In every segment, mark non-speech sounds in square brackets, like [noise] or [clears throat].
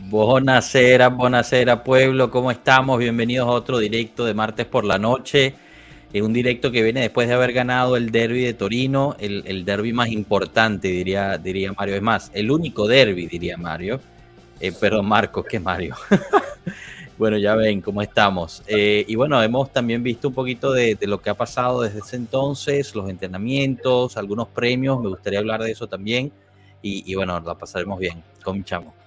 Buonasera, buonasera pueblo, ¿cómo estamos? Bienvenidos a otro directo de martes por la noche. Es un directo que viene después de haber ganado el derby de Torino, el, el derby más importante, diría, diría Mario. Es más, el único derby, diría Mario. Eh, perdón, Marcos, que Mario. [laughs] bueno, ya ven cómo estamos. Eh, y bueno, hemos también visto un poquito de, de, lo que ha pasado desde ese entonces, los entrenamientos, algunos premios. Me gustaría hablar de eso también. Y, y bueno, la pasaremos bien. Comenzamos. Pueblo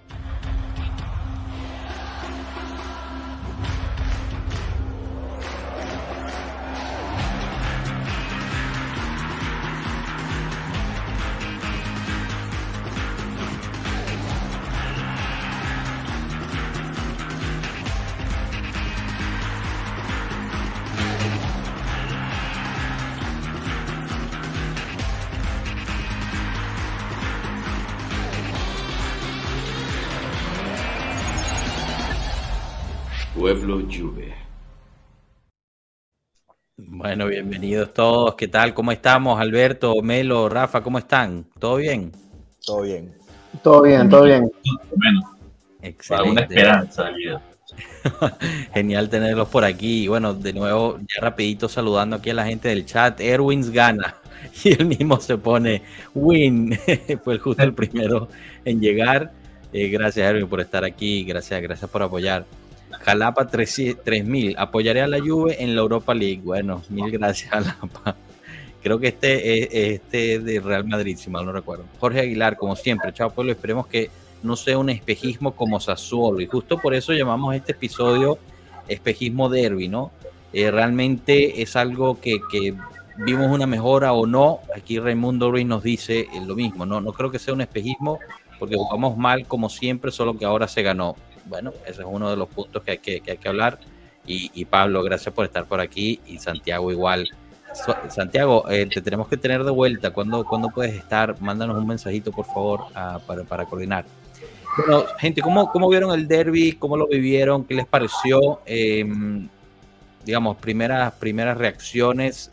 Bueno, bienvenidos todos. ¿Qué tal? ¿Cómo estamos? Alberto, Melo, Rafa, ¿cómo están? ¿Todo bien? Todo bien. Todo bien, todo bien. Bueno, Excelente. alguna esperanza de vida. [laughs] Genial tenerlos por aquí. Y bueno, de nuevo, ya rapidito saludando aquí a la gente del chat. Erwins gana. [laughs] Y él mismo se pone win. [laughs] Fue justo el primero en llegar. Eh, gracias, Erwin, por estar aquí. Gracias, gracias por apoyar. Jalapa 3000. Apoyaré a la Juve en la Europa League. Bueno, mil gracias, Jalapa. Creo que este es este de Real Madrid, si mal no recuerdo. Jorge Aguilar, como siempre, chao pueblo, esperemos que no sea un espejismo como Sassuolo. Y justo por eso llamamos este episodio espejismo derby, ¿no? Eh, realmente es algo que, vimos una mejora o no. Aquí Raimundo Ruiz nos dice lo mismo, ¿no? No creo que sea un espejismo porque jugamos mal como siempre, solo que ahora se ganó bueno, ese es uno de los puntos que hay que, que, hay que hablar. Y, Pablo, gracias por estar por aquí. Y Santiago igual. Santiago, eh, te tenemos que tener de vuelta. ¿Cuándo, ¿cuándo puedes estar? Mándanos un mensajito, por favor, uh, para, para, coordinar. Bueno, gente, ¿cómo, ¿cómo vieron el derby? ¿Cómo lo vivieron? ¿Qué les pareció? Eh, digamos, primeras, primeras reacciones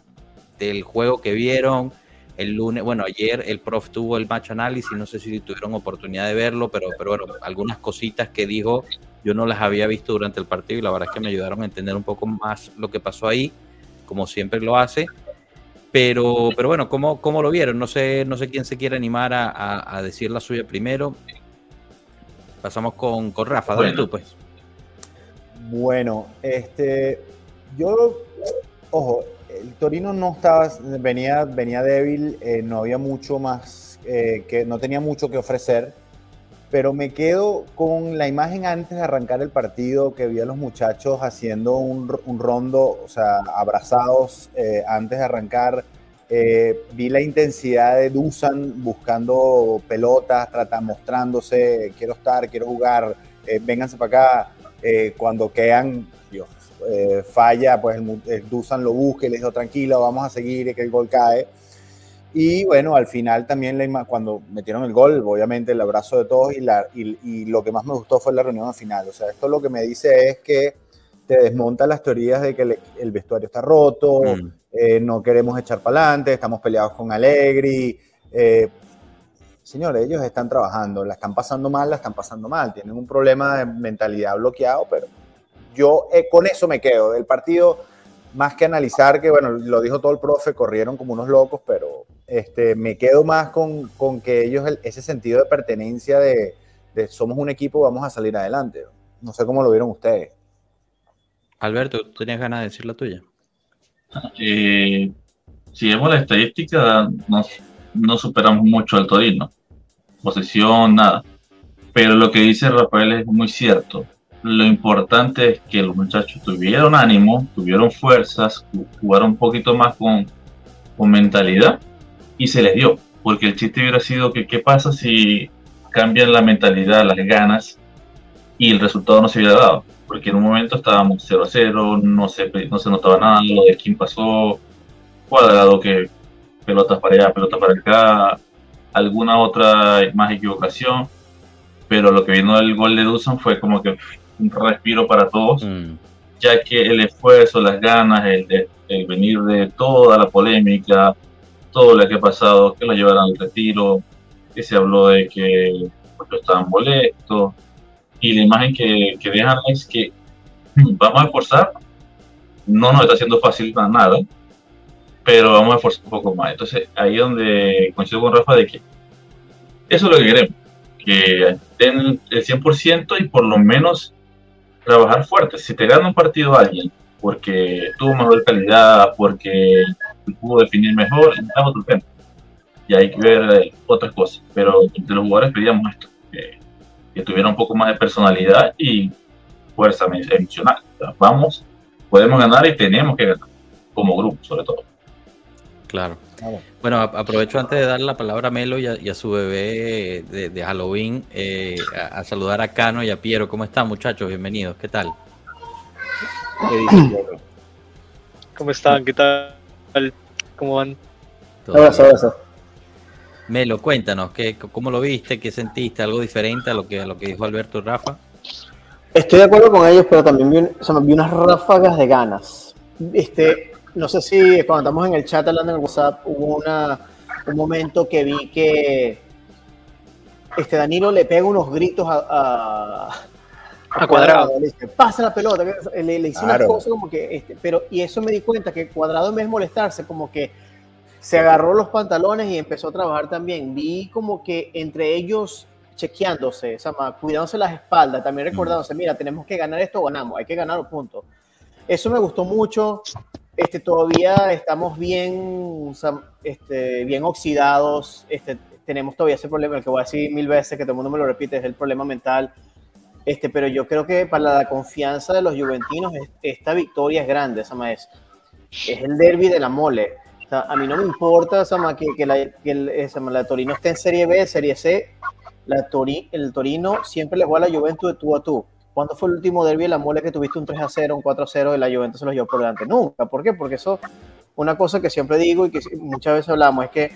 del juego que vieron el lunes, bueno, ayer el prof tuvo el match análisis, no sé si tuvieron oportunidad de verlo, pero, pero bueno, algunas cositas que dijo yo no las había visto durante el partido y la verdad es que me ayudaron a entender un poco más lo que pasó ahí, como siempre lo hace. Pero, pero bueno, ¿cómo, ¿cómo lo vieron? No sé, no sé quién se quiere animar a, a, a decir la suya primero. Pasamos con, con Rafa, dale bueno. tú pues. Bueno, este, yo, ojo, el Torino no estaba, venía, venía débil, eh, no había mucho más, eh, que no tenía mucho que ofrecer, pero me quedo con la imagen antes de arrancar el partido que vi a los muchachos haciendo un, rondo, o sea, abrazados eh, antes de arrancar. vi la intensidad de Dusan buscando pelotas, trata, mostrándose, quiero estar, quiero jugar, vénganse para acá. cuando quedan, eh, falla, pues el, el, Dusan lo busca y le dijo tranquilo, vamos a seguir y que el gol cae. Y bueno, al final también la, cuando metieron el gol, obviamente el abrazo de todos y, la, y, y, lo que más me gustó fue la reunión final. O sea, esto lo que me dice es que te desmonta las teorías de que el, el vestuario está roto, mm. eh, no queremos echar para adelante, estamos peleados con Allegri. Eh, señores, ellos están trabajando, la están pasando mal, la están pasando mal, tienen un problema de mentalidad bloqueado, pero yo eh, con eso me quedo. El partido, más que analizar, que bueno, lo dijo todo el profe, corrieron como unos locos, pero este, me quedo más con, con que ellos, el, ese sentido de pertenencia de, de, somos un equipo, vamos a salir adelante. No sé cómo lo vieron ustedes. Alberto, ¿tú tenías ganas de decir la tuya? Eh, si vemos la estadística, no, no superamos mucho al Torino. Posesión, nada. Pero lo que dice Rafael es muy cierto lo importante es que los muchachos tuvieron ánimo, tuvieron fuerzas, jugaron un poquito más con, con mentalidad y se les dio. Porque el chiste hubiera sido que qué pasa si cambian la mentalidad, las ganas y el resultado no se hubiera dado. Porque en un momento estábamos 0 a 0, no se, no se notaba nada, lo de quién pasó, cuadrado que pelotas para allá, pelotas para acá, alguna otra más equivocación. Pero lo que vino del gol de Dusan fue como que un respiro para todos, mm. ya que el esfuerzo, las ganas, el, el, venir de toda la polémica, todo lo que ha pasado, que lo llevaron al retiro, que se habló de que muchos estaban molestos, y la imagen que, que dejan es que vamos a esforzar, no nos está haciendo fácil nada, pero vamos a esforzar un poco más. Entonces ahí es donde coincido con Rafa de que eso es lo que queremos, que den el 100% y por lo menos trabajar fuerte. Si te gana un partido alguien porque tuvo mejor calidad, porque pudo definir mejor, es otro tema. Y hay que ver eh, otras cosas. Pero de los jugadores pedíamos esto, que, que tuviera un poco más de personalidad y fuerza emocional. vamos, podemos ganar y tenemos que ganar, como grupo sobre todo. Claro. Bueno, aprovecho antes de darle la palabra a Melo y a, su bebé de, Halloween eh, a, saludar a Cano y a Piero. ¿Cómo están, muchachos? Bienvenidos. ¿Qué tal? ¿Cómo están? ¿Qué tal? ¿Cómo van? Melo, cuéntanos, ¿qué, ¿cómo lo viste? ¿Qué sentiste? ¿Algo diferente a lo que, a lo que dijo Alberto y Rafa? Estoy de acuerdo con ellos, pero también vi, vi unas ráfagas de ganas. Este, no sé si cuando estamos en el chat hablando en el WhatsApp, hubo una, un momento que vi que este Danilo le pega unos gritos a, a, Cuadrado. Le dice, pasa la pelota. Le, le hizo una cosa como que, este, pero, y eso me di cuenta que Cuadrado en vez de molestarse, como que se agarró los pantalones y empezó a trabajar también. Vi como que entre ellos chequeándose, o sea, cuidándose las espaldas, también recordándose, mira, tenemos que ganar esto, ganamos, hay que ganar los puntos. Eso me gustó mucho. Este, todavía estamos bien, este, bien oxidados. Este, tenemos todavía ese problema, el que voy a decir mil veces, que todo el mundo me lo repite, es el problema mental. Este, pero yo creo que para la confianza de los juventinos, esta victoria es grande, esa es, es el derby de la mole. a mí no me importa que, que, la, que el, la Torino esté en Serie B, Serie C. La Tori, el Torino siempre le juega a la Juventus de tú a tú. ¿Cuándo fue el último derby de la mole que tuviste un 3 a 0, un 4 a 0 y la Juventus se los llevó por delante? Nunca. ¿Por qué? Porque eso, una cosa que siempre digo y que muchas veces hablamos, es que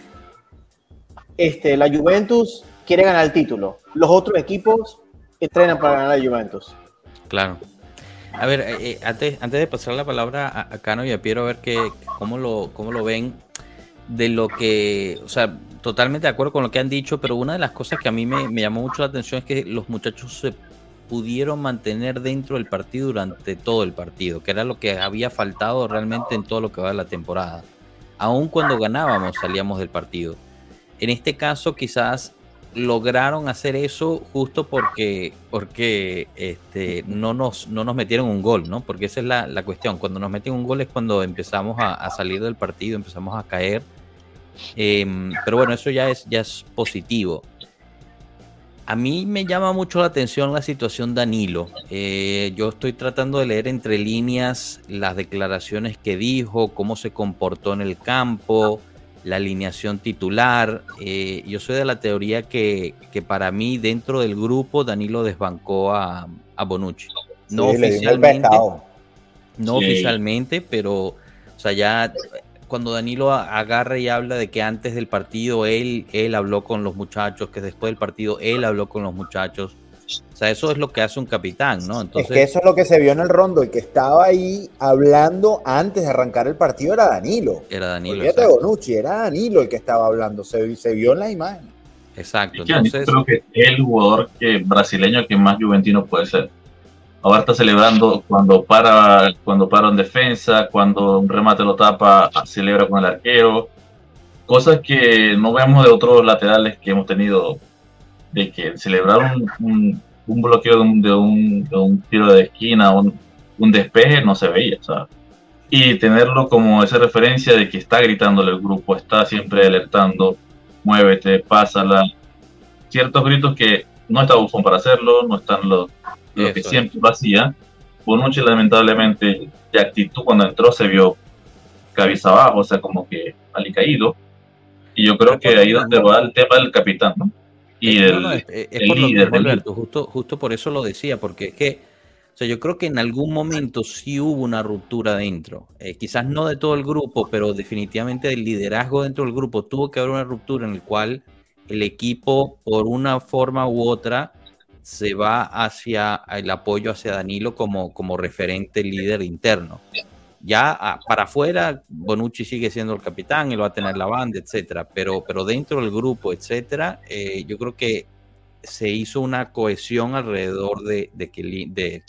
este, la Juventus quiere ganar el título. Los otros equipos entrenan para ganar la Juventus. Claro. A ver, eh, eh, antes, antes de pasar la palabra a, Cano y a Piero, a ver que, cómo, lo, cómo lo ven de lo que, o sea, totalmente de acuerdo con lo que han dicho, pero una de las cosas que a mí me, me llamó mucho la atención es que los muchachos se pudieron mantener dentro del partido durante todo el partido, que era lo que había faltado realmente en todo lo que va de la temporada. Aun cuando ganábamos, salíamos del partido. En este caso, quizás lograron hacer eso justo porque, porque este, no, nos, no nos metieron un gol, ¿no? Porque esa es la, cuestión. Cuando nos meten un gol es cuando empezamos a, salir del partido, empezamos a caer. Em, pero bueno, eso ya es, ya es positivo. A mí me llama mucho la atención la situación Danilo. Eh, yo estoy tratando de leer entre líneas las declaraciones que dijo, cómo se comportó en el campo, la alineación titular. Eh, yo soy de la teoría que, para mí dentro del grupo Danilo desbancó a, Bonucci. No oficialmente. No oficialmente, pero o sea, ya cuando Danilo agarra y habla de que antes del partido él, él habló con los muchachos, que después del partido él habló con los muchachos. O sea, eso es lo que hace un capitán, ¿no? Entonces, es que eso es lo que se vio en el rondo. El que estaba ahí hablando antes de arrancar el partido era Danilo. Era Danilo. de Bonucci, era Danilo el que estaba hablando. Se, se vio en la imagen. Exacto. Entonces, creo que es el jugador que, brasileño que más juventino puede ser ahora está celebrando cuando para, cuando para en defensa, cuando un remate lo tapa, celebra con el arquero. Cosas que no vemos de otros laterales que hemos tenido, de que celebrar un, bloqueo de un, tiro de esquina, un, despeje, no se veía. Y tenerlo como esa referencia de que está gritándole el grupo, está siempre alertando, muévete, pásala. Ciertos gritos que no está Bufón para hacerlo, no están los lo que siempre lo hacía. Bonucci lamentablemente de actitud cuando entró se vio cabeza abajo, o sea, como que caído Y yo creo que ahí es donde va el tema del capitán, ¿no? Y el, líder. justo, justo por eso lo decía, porque es que, o sea, yo creo que en algún momento sí hubo una ruptura dentro. Eh, quizás no de todo el grupo, pero definitivamente del liderazgo dentro del grupo. Tuvo que haber una ruptura en el cual el equipo, por una forma u otra, se va hacia el apoyo hacia Danilo como, como referente líder interno. Ya ah, para afuera, Bonucci sigue siendo el capitán y lo va a tener la banda, etcétera. Pero, pero dentro del grupo, etcétera, eh, yo creo que se hizo una cohesión alrededor de, de, de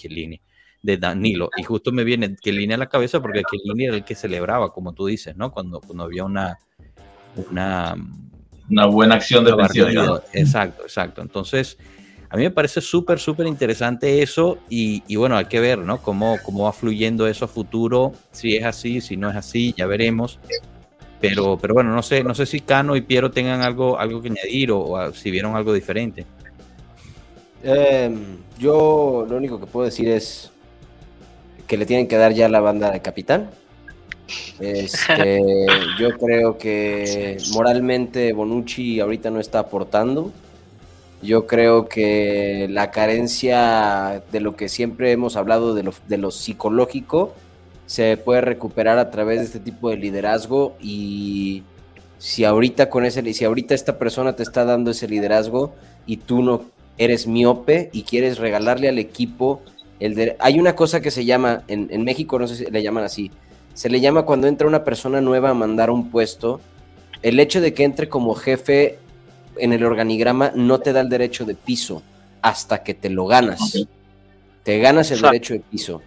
de Danilo. Y justo me viene Chiellini a la cabeza porque Chiellini era el que celebraba, como tú dices, ¿no? Cuando, cuando había una, una, una buena acción de. Exacto, exacto. Entonces, a mí me parece súper, súper interesante eso y, y, bueno, hay que ver, ¿no? Cómo, cómo va fluyendo eso a futuro, si es así, si no es así, ya veremos. Pero, pero bueno, no sé, no sé si Cano y Piero tengan algo, algo que añadir o, si vieron algo diferente. Em, yo lo único que puedo decir es que le tienen que dar ya la banda de capitán. Este, [laughs] yo creo que moralmente Bonucci ahorita no está aportando. Yo creo que la carencia de lo que siempre hemos hablado de lo, de lo psicológico se puede recuperar a través de este tipo de liderazgo y si ahorita con ese si ahorita esta persona te está dando ese liderazgo y tú no eres miope y quieres regalarle al equipo el hay una cosa que se llama en, en México no sé si le llaman así se le llama cuando entra una persona nueva a mandar un puesto el hecho de que entre como jefe en el organigrama no te da el derecho de piso hasta que te lo ganas. Te ganas el derecho de piso.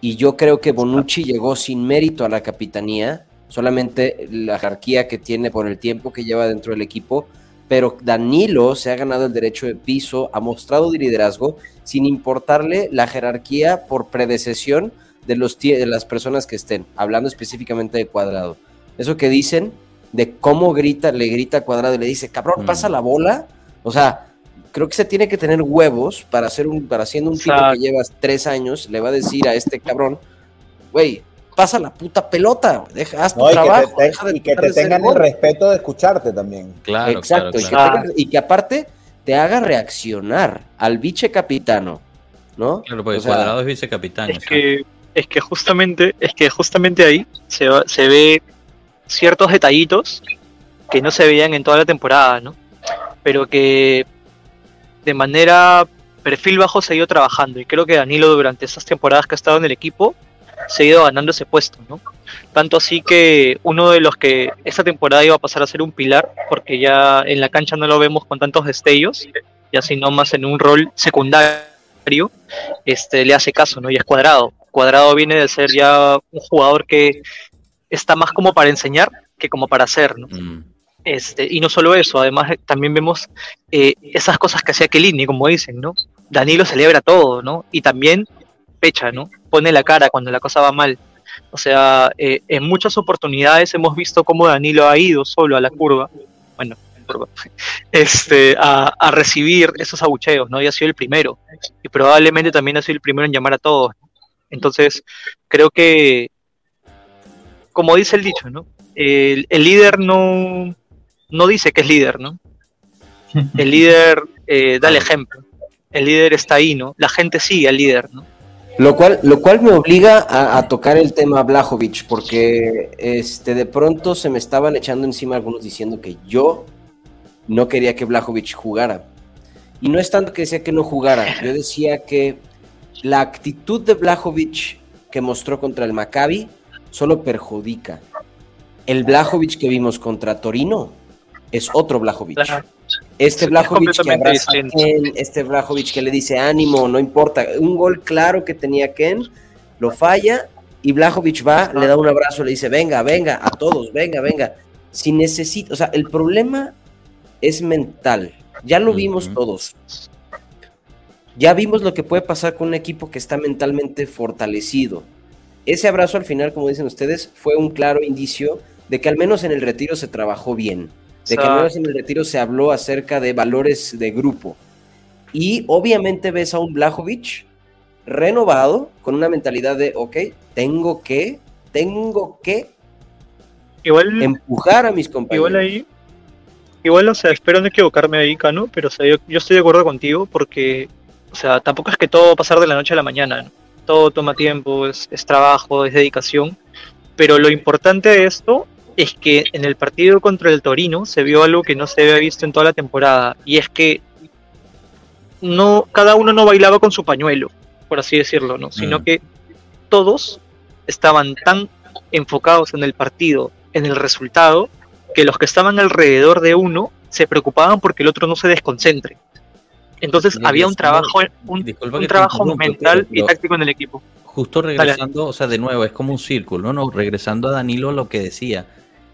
Y yo creo que Bonucci llegó sin mérito a la capitanía, solamente la jerarquía que tiene por el tiempo que lleva dentro del equipo, pero Danilo se ha ganado el derecho de piso, ha mostrado liderazgo sin importarle la jerarquía por predecesión de, los, de las personas que estén, hablando específicamente de Cuadrado. Eso que dicen de cómo grita, le grita a Cuadrado y le dice, cabrón, pasa mm. la bola. O sea, creo que se tiene que tener huevos para hacer un, para siendo un tipo que llevas tres años, le va a decir a este cabrón, güey, pasa la puta pelota, deja, haz tu trabajo. y que te tengan el respeto de escucharte también. Claro. Exacto, Y, que aparte te haga reaccionar al vicecapitano, ¿no? Claro, porque Cuadrado es vicecapitano. Es que, es que justamente, es que justamente ahí se, se ve ciertos detallitos que no se veían en toda la temporada, ¿no? Pero que de manera perfil bajo se ha ido trabajando y creo que Danilo durante esas temporadas que ha estado en el equipo se ha ido ganando ese puesto, ¿no? Tanto así que uno de los que esta temporada iba a pasar a ser un pilar, porque ya en la cancha no lo vemos con tantos destellos, ya sino más en un rol secundario, este, le hace caso, ¿no? Y es Cuadrado. Cuadrado viene de ser ya un jugador que está más como para enseñar que como para hacer, ¿no? Mm. Este, y no solo eso, además eh, también vemos eh, esas cosas que hacía Kelini, como dicen, ¿no? Danilo celebra todo, ¿no? Y también pecha, ¿no? Pone la cara cuando la cosa va mal. O sea, eh, en muchas oportunidades hemos visto cómo Danilo ha ido solo a la curva, bueno, [laughs] este, a, a, recibir esos abucheos, ¿no? Y ha sido el primero. Y probablemente también ha sido el primero en llamar a todos. Entonces, creo que, como dice el dicho, ¿no? el líder no, no dice que es líder, ¿no? [laughs] El líder eh, da el ejemplo. El líder está ahí, ¿no? La gente sigue al líder, ¿no? Lo cual, lo cual me obliga a, tocar el tema Blajovic, porque este, de pronto se me estaban echando encima algunos diciendo que yo no quería que Blajovic jugara. Y no es tanto que decía que no jugara, yo decía que la actitud de Blajovic que mostró contra el Maccabi solo perjudica. El Blajovic que vimos contra Torino es otro Blajovic. Este Blajovic que abraza a Ken, este Blajovic que le dice ánimo, no importa. Un gol claro que tenía Ken, lo falla y Blajovic va, le da un abrazo, le dice, venga, venga, a todos, venga, venga. Si necesito, o sea, el problema es mental. Ya lo vimos todos. Ya vimos lo que puede pasar con un equipo que está mentalmente fortalecido. Ese abrazo al final, como dicen ustedes, fue un claro indicio de que al menos en el retiro se trabajó bien de que no en el retiro se habló acerca de valores de grupo. Y obviamente ves a un Blajovic renovado, con una mentalidad de, ok, tengo que, tengo que igual, empujar a mis compañeros. Igual ahí, igual, o sea, espero no equivocarme ahí, Cano, pero o sea, yo, estoy de acuerdo contigo porque, o sea, tampoco es que todo va a pasar de la noche a la mañana, Todo toma tiempo, es, es trabajo, es dedicación, pero lo importante de esto es que en el partido contra el Torino se vio algo que no se había visto en toda la temporada, y es que no, cada uno no bailaba con su pañuelo, por así decirlo, ¿no? Sino mm. que todos estaban tan enfocados en el partido, en el resultado, que los que estaban alrededor de uno se preocupaban porque el otro no se desconcentre. Entonces había un trabajo, un, trabajo mental y táctico en el equipo. Justo regresando, o sea, de nuevo, es como un círculo, ¿no? Regresando a Danilo lo que decía,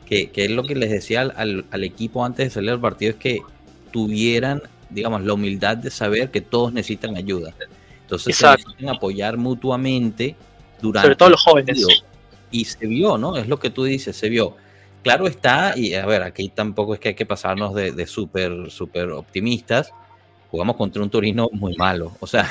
que, que es lo que les decía al, al, equipo antes de salir al partido, es que tuvieran, digamos, la humildad de saber que todos necesitan ayuda. Entonces se necesitan apoyar mutuamente durante... Sobre todo los jóvenes. Y se vio, ¿no? Es lo que tú dices, se vio. Claro está, y a ver, aquí tampoco es que hay que pasarnos de, de súper, súper optimistas, jugamos contra un Torino muy malo. O sea,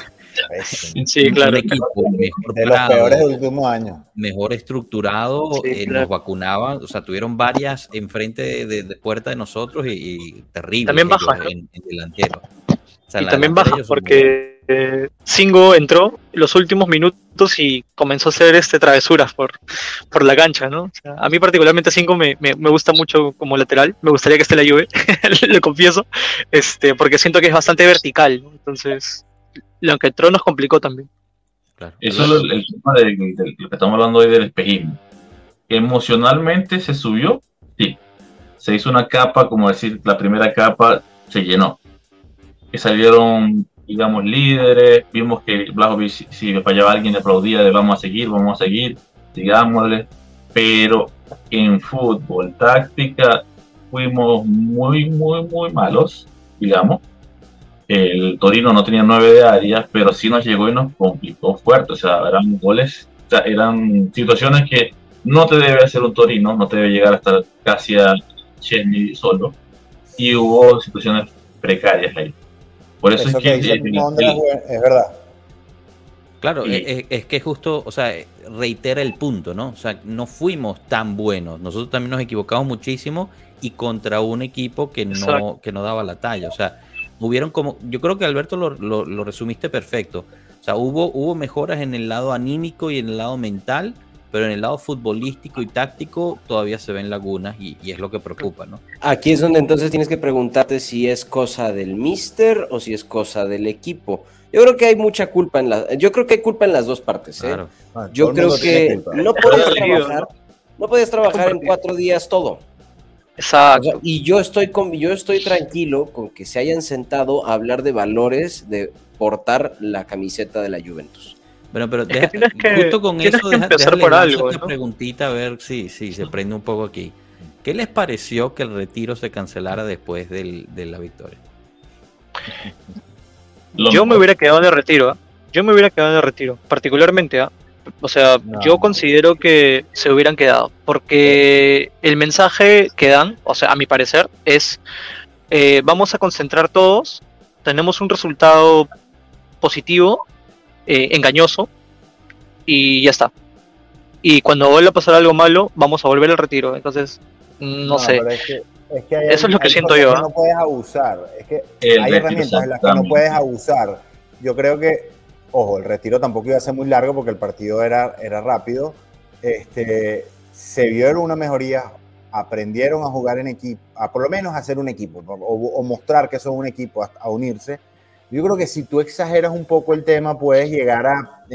sí, claro. equipo mejor de los peores del último año. Mejor estructurado, eh, nos vacunaban, o sea, tuvieron varias enfrente de, de, puerta de nosotros y, terrible. También baja. En, delantero. y también baja porque Singo entró los últimos minutos y comenzó a hacer este travesuras por, por la cancha, ¿no? a mí particularmente Singo me, me, gusta mucho como lateral, me gustaría que esté la Juve, [laughs] lo confieso, este, porque siento que es bastante vertical, ¿no? entonces lo que entró nos complicó también. Eso es el, tema de, lo que estamos hablando hoy del espejismo. Emocionalmente se subió, sí. Se hizo una capa, como decir, la primera capa se llenó. Que salieron digamos, líderes. Vimos que Blajovic, si fallaba alguien, aplaudía de vamos a seguir, vamos a seguir, digámosle. Pero en fútbol, táctica, fuimos muy, muy, muy malos, digamos. El Torino no tenía nueve de área, pero sí nos llegó y nos complicó fuerte. O sea, eran goles, o sea, eran situaciones que no te debe hacer un Torino, no te debe llegar hasta casi a Chesney solo. Y hubo situaciones precarias ahí. Por eso, es que, es verdad. Claro, es, que justo, o sea, reitera el punto, ¿no? O sea, no fuimos tan buenos. Nosotros también nos equivocamos muchísimo y contra un equipo que no, que no daba la talla. O sea, hubieron como, yo creo que Alberto lo, lo, resumiste perfecto. O sea, hubo, hubo mejoras en el lado anímico y en el lado mental, pero en el lado futbolístico y táctico todavía se ven lagunas y, es lo que preocupa, ¿no? Aquí es donde entonces tienes que preguntarte si es cosa del mister o si es cosa del equipo. Yo creo que hay mucha culpa en la, yo creo que hay culpa en las dos partes. ¿eh? Ah, yo creo que no [laughs] puedes trabajar, no puedes trabajar en cuatro días todo. Exacto. y yo estoy con, yo estoy tranquilo con que se hayan sentado a hablar de valores de portar la camiseta de la Juventus. Bueno, pero justo con eso, que empezar por algo. Una preguntita a ver si, si se prende un poco aquí. ¿Qué les pareció que el retiro se cancelara después del, de la victoria? Yo me hubiera quedado en el retiro, ¿eh? yo me hubiera quedado en el retiro, particularmente, ¿eh? o sea, yo considero que se hubieran quedado, porque el mensaje que dan, o sea, a mi parecer, es eh, vamos a concentrar todos, tenemos un resultado positivo eh, engañoso y ya está. Y cuando vuelva a pasar algo malo, vamos a volver al retiro. Entonces, no, sé. Eso es lo que siento yo. ¿ah? no puedes abusar. Es que hay herramientas en las que no puedes abusar. Yo creo que, ojo, el retiro tampoco iba a ser muy largo porque el partido era, era rápido. Este, se vio una mejoría, aprendieron a jugar en equipo, a por lo menos hacer un equipo, o, mostrar que son un equipo, a unirse yo creo que si tú exageras un poco el tema, puedes llegar a,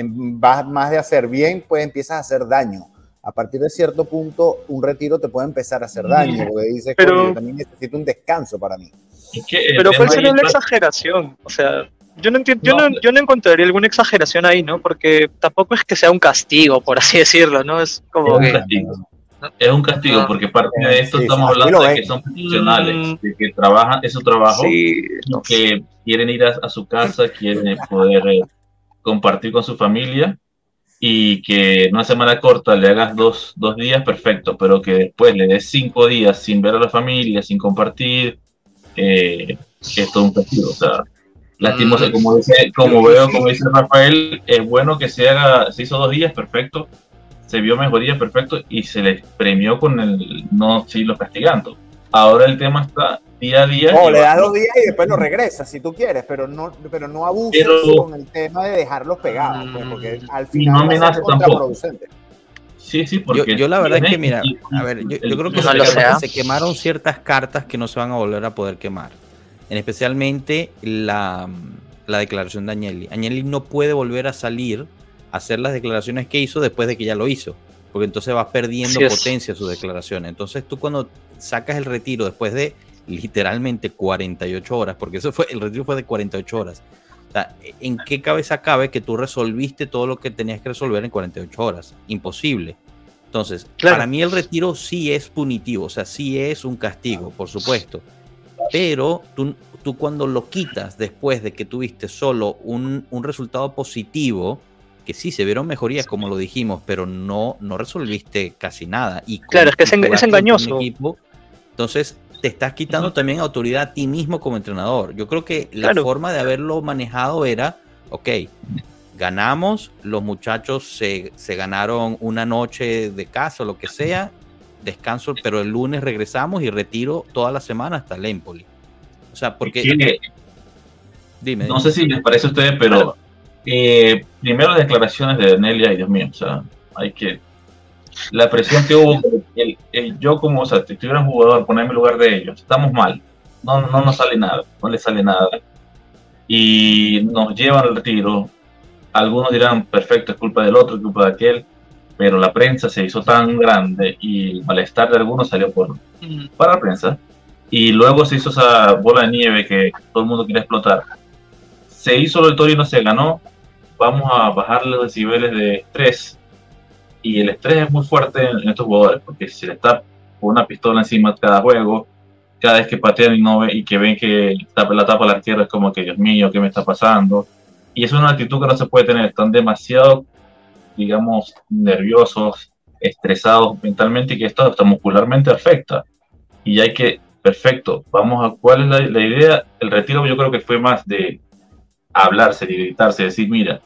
más de hacer bien, pues empiezas a hacer daño. A partir de cierto punto, un retiro te puede empezar a hacer daño, porque dices, pero, también necesito un descanso para mí. pero ¿cuál sería la exageración? O sea, yo no, entiendo, yo, no, yo no encontraría alguna exageración ahí, ¿no? Porque tampoco es que sea un castigo, por así decirlo, ¿no? Es como que... Es un castigo, ah. porque parte de esto estamos hablando de que son profesionales, mm. de que trabajan, es su trabajo, que quieren ir a, su casa, quieren poder eh, compartir con su familia y que una semana corta le hagas dos, dos días, perfecto, pero que después le des cinco días sin ver a la familia, sin compartir, eh, es todo un castigo. O sea, lastimoso, mm. como, dice, como veo, como dice Rafael, es bueno que se haga, se hizo dos días, perfecto, se vio mejoría perfecto y se les premió con el no seguirlo castigando. Ahora el tema está día a día. No, le da dos días y después lo regresa si tú quieres, pero no, pero no abuses con el tema de dejarlos pegados, pues, porque al final no va a ser contraproducente. Sí, sí, porque yo, la verdad es que, mira, a ver, yo, creo que se, quemaron ciertas cartas que no se van a volver a poder quemar. En especialmente la, la declaración de Agnelli. Agnelli no puede volver a salir hacer las declaraciones que hizo después de que ya lo hizo, porque entonces vas perdiendo potencia su declaración. Entonces tú cuando sacas el retiro después de literalmente 48 horas, porque eso fue, el retiro fue de 48 horas. O sea, ¿en qué cabeza cabe que tú resolviste todo lo que tenías que resolver en 48 horas? Imposible. Entonces, para mí el retiro sí es punitivo, o sea, sí es un castigo, por supuesto. Pero tú, tú cuando lo quitas después de que tuviste solo un, un resultado positivo, que sí se vieron mejorías, como lo dijimos, pero no, no resolviste casi nada. Y claro, es que es, engañoso. entonces, te estás quitando también autoridad a ti mismo como entrenador. Yo creo que la forma de haberlo manejado era, ok, ganamos, los muchachos se, se, ganaron una noche de casa o lo que sea, descanso, pero el lunes regresamos y retiro toda la semana hasta el Empoli. O sea, porque... dime. No sé si les parece a ustedes, pero eh, primero las declaraciones de Nelia, y Dios mío, o sea, hay que... La presión que hubo, el, yo como, o sea, si tuviera un jugador, ponerme en lugar de ellos, estamos mal, no, no nos sale nada, no le sale nada. Y nos llevan al retiro. Algunos dirán, perfecto, es culpa del otro, es culpa de aquel, pero la prensa se hizo tan grande y el malestar de algunos salió por, para la prensa. Y luego se hizo esa bola de nieve que todo el mundo quería explotar. Se hizo lo del Torino, se ganó, vamos a bajar los decibeles de estrés. Y el estrés es muy fuerte en, estos jugadores, porque si le está con una pistola encima cada juego, cada vez que patean y, no ve, y que ven que la tapa la izquierda es como que, Dios mío, ¿qué me está pasando? Y es una actitud que no se puede tener, están demasiado, digamos, nerviosos, estresados mentalmente y que esto hasta muscularmente afecta. Y hay que, perfecto, vamos a, ¿cuál es la, la idea? El retiro yo creo que fue más de hablarse, de gritarse, decir, mira,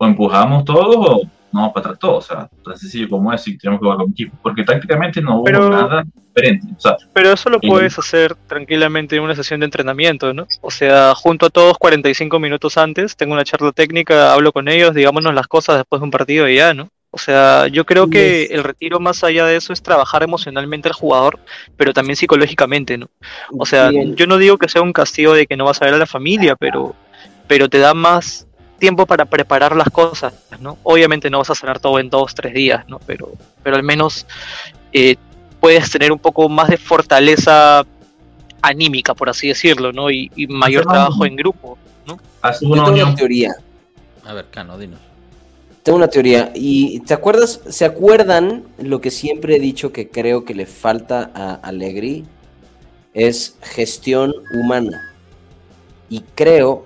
o empujamos todos o no para atrás todos. O sea, tan sencillo como es y tenemos que jugar con equipo. Porque tácticamente no hubo nada diferente. pero eso lo puedes hacer tranquilamente en una sesión de entrenamiento, ¿no? O sea, junto a todos 45 minutos antes, tengo una charla técnica, hablo con ellos, digámonos las cosas después de un partido y ya, ¿no? O sea, yo creo que el retiro más allá de eso es trabajar emocionalmente al jugador, pero también psicológicamente, ¿no? O sea, yo no digo que sea un castigo de que no vas a ver a la familia, pero, pero te da más tiempo para preparar las cosas, ¿no? Obviamente no vas a sanar todo en dos, tres días, ¿no? Pero, pero al menos eh, puedes tener un poco más de fortaleza anímica, por así decirlo, ¿no? Y, mayor trabajo en grupo, ¿no? tengo una teoría. A ver, Cano, dinos. Tengo una teoría. ¿Y te acuerdas, se acuerdan lo que siempre he dicho que creo que le falta a Allegri? Es gestión humana. Y creo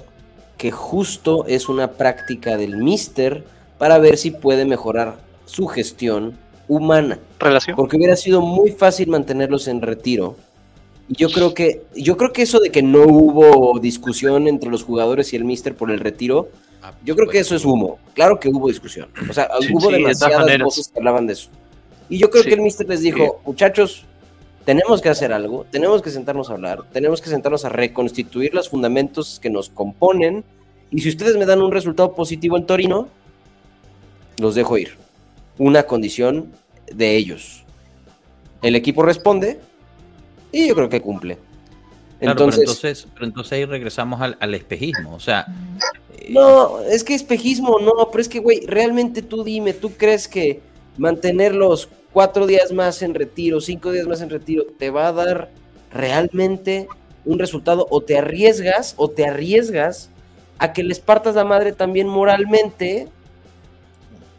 que justo es una práctica del Mister para ver si puede mejorar su gestión humana. Relación. Porque hubiera sido muy fácil mantenerlos en retiro. Y yo creo que, yo creo que eso de que no hubo discusión entre los jugadores y el Mister por el retiro, ah, yo creo que eso es humo. Claro que hubo discusión. O sea, hubo demasiadas voces que hablaban de eso. Y yo creo que el Mister les dijo, muchachos, tenemos que hacer algo, tenemos que sentarnos a hablar, tenemos que sentarnos a reconstituir los fundamentos que nos componen y si ustedes me dan un resultado positivo en Torino, los dejo ir. Una condición de ellos. El equipo responde y yo creo que cumple. entonces, pero entonces, ahí regresamos al, espejismo, o sea... No, es que espejismo, no, pero es que, güey, realmente tú dime, ¿tú crees que mantenerlos cuatro días más en retiro, cinco días más en retiro, te va a dar realmente un resultado o te arriesgas o te arriesgas a que les partas la madre también moralmente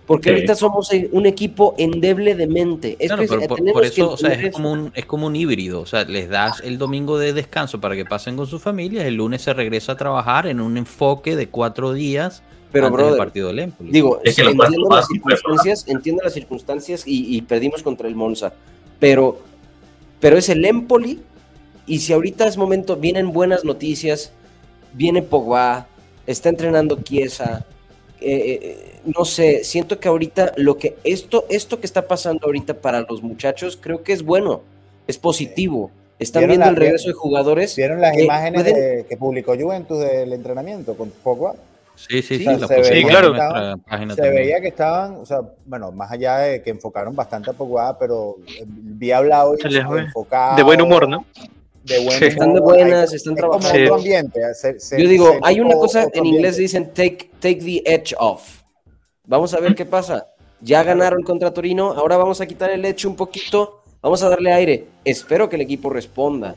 porque ahorita somos un equipo endeble de mente. Es por, eso es, como un, es como un híbrido. O sea, les das el domingo de descanso para que pasen con sus familias. El lunes se regresa a trabajar en un enfoque de cuatro días pero, antes del partido del Empoli. Digo, entiendo, las circunstancias, entiendo las circunstancias y, perdimos contra el Monza. Pero, pero es el Empoli. Y si ahorita es momento, vienen buenas noticias, viene Pogba, está entrenando Chiesa. Eh, eh, no sé, siento que ahorita lo que esto, esto que está pasando ahorita para los muchachos, creo que es bueno, es positivo. Están viendo el regreso de jugadores. ¿Vieron las imágenes que publicó Juventus del entrenamiento con Pogba? Sí, sí, sí, claro. se veía que estaban, o sea, bueno, más allá de que enfocaron bastante a Pogba, pero vi hablado y enfocado. De buen humor, ¿no? De buen Están de buenas, están trabajando. ambiente. Yo digo, hay una cosa en inglés dicen take, take the edge off. Vamos a ver qué pasa. Ya ganaron contra Torino, ahora vamos a quitar el edge un poquito, vamos a darle aire. Espero que el equipo responda.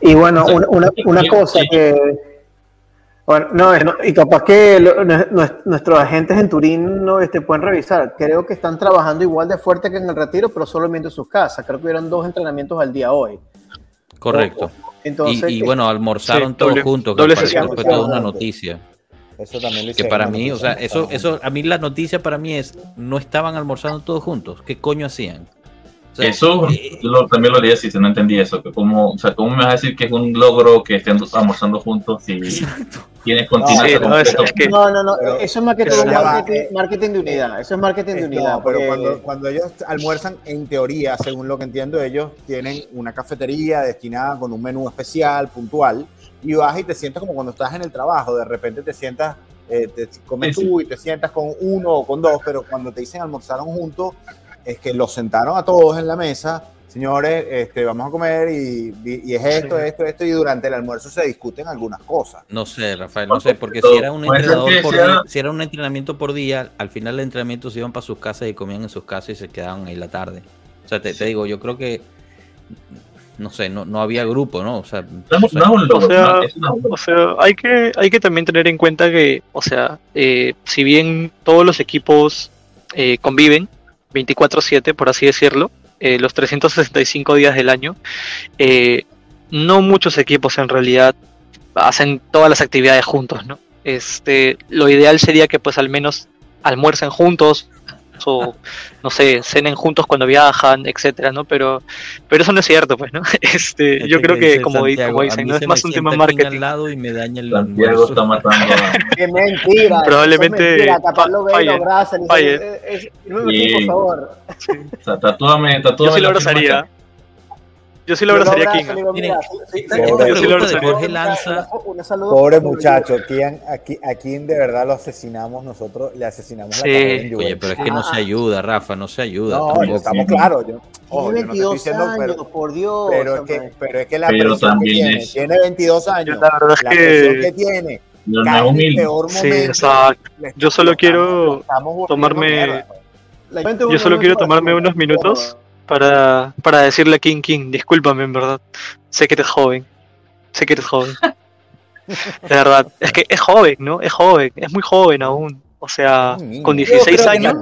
Y bueno, una, una, una cosa que bueno, no, y capaz que nuestros agentes en Turín no este, pueden revisar. Creo que están trabajando igual de fuerte que en el retiro, pero solamente en sus casas. Creo que hubieron dos entrenamientos al día hoy. Correcto. Entonces, y, bueno, almorzaron todos juntos, que fue toda una noticia. Eso también lo Que para mí, o sea, eso, eso, a mí la noticia para mí es, no estaban almorzando todos juntos. ¿Qué coño hacían? Eso eh, yo también lo leía si no entendí eso. Que como, o sea, ¿cómo me vas a decir que es un logro que estén almorzando juntos si tienes continuidad? No, no, no, eso es más que todo marketing, de unidad. Eso es marketing de unidad. pero cuando, cuando ellos almuerzan, en teoría, según lo que entiendo, ellos tienen una cafetería destinada con un menú especial, puntual, y vas y te sientas como cuando estás en el trabajo. De repente te sientas eh, te comes tú y te sientas con uno o con dos, pero cuando te dicen almorzaron juntos, es que los sentaron a todos en la mesa, señores, este, vamos a comer y, es esto, esto, esto, y durante el almuerzo se discuten algunas cosas. No sé, Rafael, no sé, porque si era un entrenador por día, si era un entrenamiento por día, al final del entrenamiento se iban para sus casas y comían en sus casas y se quedaban ahí la tarde. O sea, te, digo, yo creo que no sé, no, no había grupo, ¿no? O sea, o sea, hay que hay que también tener en cuenta que, o sea, eh, si bien todos los equipos eh, conviven, 24/7, por así decirlo, eh, los 365 días del año. Eh, no muchos equipos en realidad hacen todas las actividades juntos, ¿no? Este, lo ideal sería que pues al menos almuercen juntos, o no sé, cenen juntos cuando viajan, etcétera, ¿no? Pero, pero eso no es cierto, pues, ¿no? [laughs] Este, yo creo que como, dicen, no es más un tema marketing. Al lado y me daña el Santiago está matando. [laughs] [laughs] Qué mentira. Probablemente. por favor. O sea, tatúame, tatúame. Yo sí lo abrazaría. Yo sí lo abrazaría a King. Pobre muchacho, aquí, aquí de verdad lo asesinamos nosotros, le asesinamos la carrera Oye, pero es que no se ayuda, Rafa, no se ayuda. No, estamos claros. Yo, ojo, tiene 22 años, pero, por Dios. Pero es, que, pero es que la presión que tiene, tiene 22 años. La verdad es la que, que tiene. No es humilde. Sí, exacto. Yo solo quiero tomarme. Yo solo quiero tomarme unos minutos para, para decirle a King King, discúlpame en verdad, sé que eres joven, sé que eres joven. [laughs] de verdad, es que es joven, ¿no? Es joven, es muy joven aún. O sea, con 16 años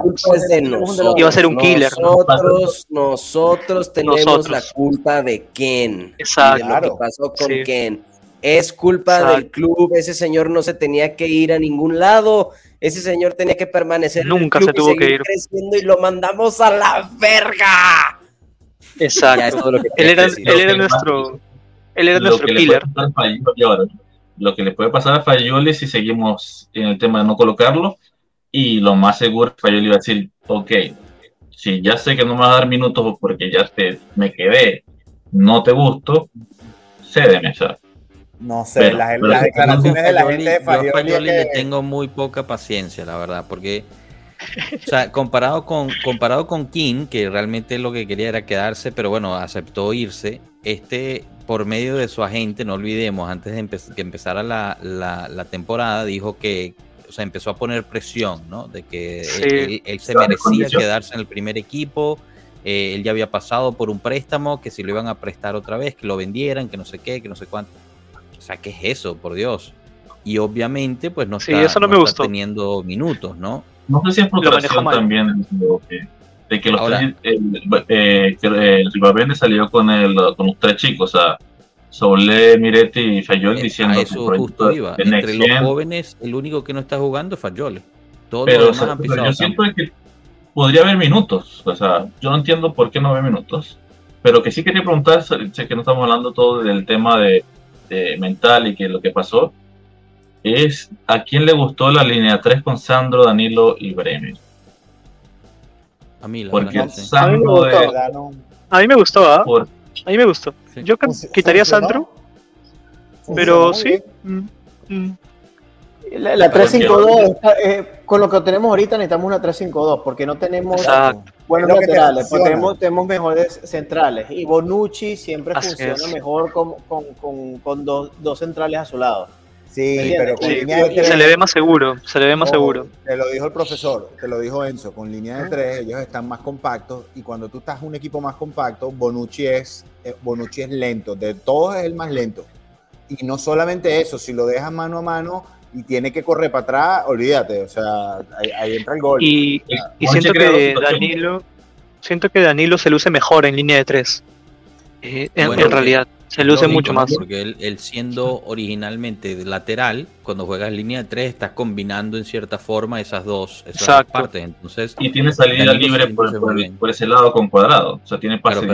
iba a ser un killer. Nosotros, nosotros tenemos la culpa de Ken. Exacto. De lo que pasó con Ken. Es culpa del club, ese señor no se tenía que ir a ningún lado ese señor tenía que permanecer nunca se tuvo que ir creciendo y lo mandamos a la verga Exacto. él era, él era nuestro, él era nuestro killer. lo que le puede pasar a Fayoli si seguimos en el tema de no colocarlo, y lo más seguro Fayoli va a decir, ok, si ya sé que no me va a dar minutos porque ya te, me quedé, no te gusto, cédeme, o No sé, las, declaraciones de la gente de Fayoli, le tengo muy poca paciencia, la verdad, porque o sea, comparado con, comparado con King, que realmente lo que quería era quedarse, pero bueno, aceptó irse, este, por medio de su agente, no olvidemos, antes de que empezara la, la, temporada, dijo que, o sea, empezó a poner presión, ¿no? De que él, se merecía quedarse en el primer equipo, eh, él ya había pasado por un préstamo, que si lo iban a prestar otra vez, que lo vendieran, que no sé qué, que no sé cuánto. O sea, ¿qué es eso, por Dios? Y obviamente, pues no está, eso no me gustó. teniendo minutos, ¿no? No sé si es frustración también de, que los tres, eh, que salió con, el, con los tres chicos, o sea, Soule, Miretti y Fayol eh, diciendo eso justo iba. Entre los jóvenes, el único que no está jugando es Fayol. Todos pero, los demás han pisado yo siento que podría haber minutos, o sea, yo no entiendo por qué no hay minutos, pero que sí quería preguntar, sé que no estamos hablando todo del tema de, de mental y que lo que pasó, es a quién le gustó la línea 3 con Sandro, Danilo y Bremer. A mí, la Porque verdad, Sandro A mí me gustó, ¿ah? A mí me gustó. Yo quitaría a Sandro, pero sí. Mm, mm. La, la 352, eh, con lo que tenemos ahorita necesitamos una 352 porque no tenemos buenos laterales, porque tenemos, tenemos, mejores centrales. Y Bonucci siempre funciona mejor con, con, con, con dos, dos centrales a su lado. Sí, pero con línea de tres, se le ve más seguro, se le ve más seguro. Te lo dijo el profesor, te lo dijo Enzo, con línea de tres ellos están más compactos y cuando tú estás un equipo más compacto, Bonucci es eh, Bonucci es lento, de todos es el más lento. Y no solamente eso, si lo dejas mano a mano y tiene que correr para atrás, olvídate, o sea, ahí, entra el gol. Y, siento que Danilo, siento que Danilo se luce mejor en línea de tres. Eh, en, realidad, se luce mucho más. Porque él, siendo originalmente lateral, cuando juegas en línea de tres, estás combinando en cierta forma esas dos, esas partes. Entonces, y tiene salida libre por, ese lado con cuadrado. O sea, tiene pase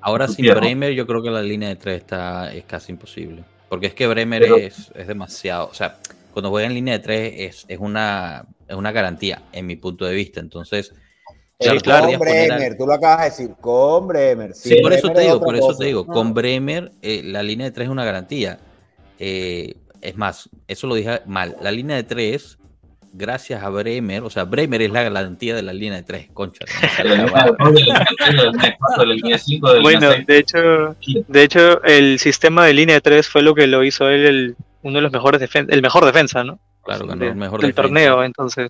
Ahora sin Bremer, yo creo que la línea de tres está, es casi imposible. Porque es que Bremer es, es demasiado. O sea, cuando juega en línea de tres es, es, una, es una garantía, en mi punto de vista. Entonces, con Bremer, tú lo acabas de decir, con Bremer. Sí, por eso te digo, por eso te digo, con Bremer eh, la línea de tres es una garantía. Eh, es más, eso lo dije mal. La línea de tres, gracias a Bremer, o sea, Bremer es la garantía de la línea de tres, concha. [laughs] bueno, de hecho, de hecho, el sistema de línea de tres fue lo que lo hizo él el, uno de los mejores defensa, el mejor defensa, ¿no? Claro, ganó el mejor del torneo, entonces.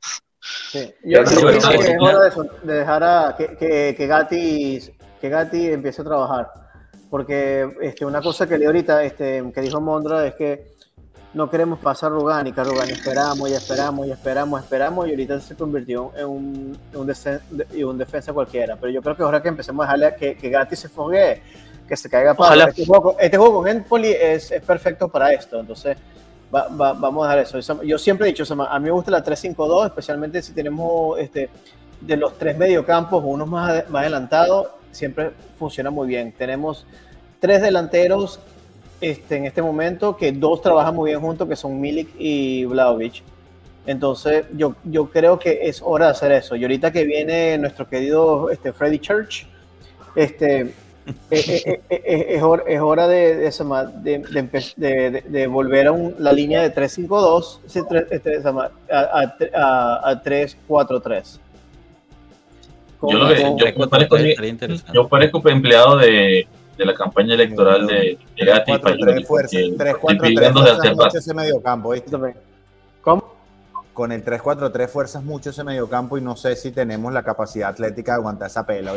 Sí. Yo creo que es hora de, dejar a que, que, que, Gatti, que Gatti empiece a trabajar. Porque este, una cosa que leí ahorita, este, que dijo Mondra, es que no queremos pasar Rugani, que Rugani esperamos y esperamos y esperamos, esperamos, y ahorita se convirtió en un, un, un defensa cualquiera. Pero yo creo que ahora que empecemos a dejarle a que, que Gatti se fogue que se caiga para este juego, este juego con Empoli es, es perfecto para esto. Entonces, vamos a dejar eso. Yo siempre he dicho, a mí me gusta la 3-5-2, especialmente si tenemos este, de los tres mediocampos, uno más, más adelantado, siempre funciona muy bien. Tenemos tres delanteros este, en este momento, que dos trabajan muy bien juntos, que son Milik y Vlaovic. Entonces, yo, yo creo que es hora de hacer eso. Y ahorita que viene nuestro querido este, Freddy Church, este, eh, eh, eh, es, hora, de, de, de, volver a la línea de 3-5-2 este, a, 3-4-3. Yo, parezco, empleado de, la campaña electoral de, Gatti 3-4-3 ese medio campo. ¿Cómo? Con el 3-4-3 fuerzas mucho ese mediocampo y no sé si tenemos la capacidad atlética de aguantar esa pela.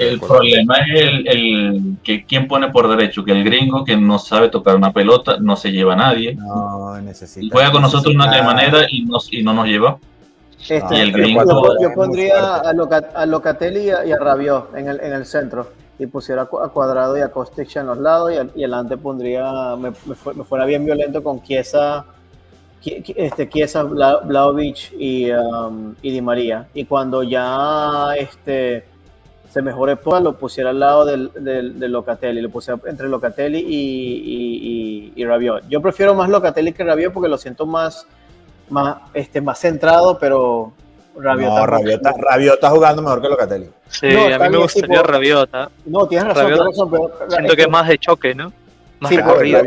el problema es el, que quién pone por derecho, que el gringo que no sabe tocar una pelota no se lleva a nadie. No, necesita. Juega con nosotros de una manera y, y no nos lleva. Este, y el gringo, yo, pondría a, Locatelli y a, Rabiot en el, en el centro y pusiera a Cuadrado y a Kostic en los lados y, adelante pondría, me, me, fuera bien violento con Chiesa este, Kiesa, Blaovic y, um, y Di María. Y cuando ya este, se mejore pues, lo pusiera al lado del, del, Locatelli, lo pusiera entre Locatelli y, y, Rabiot. Yo prefiero más Locatelli que Rabiot porque lo siento más, más, este, más centrado, pero Rabiot, no, Rabiot, está jugando mejor que Locatelli. Sí, a mí me gustaría tipo, Rabiot. No, tienes razón, pero, siento que es más de choque, ¿no? Sí, Rabiot,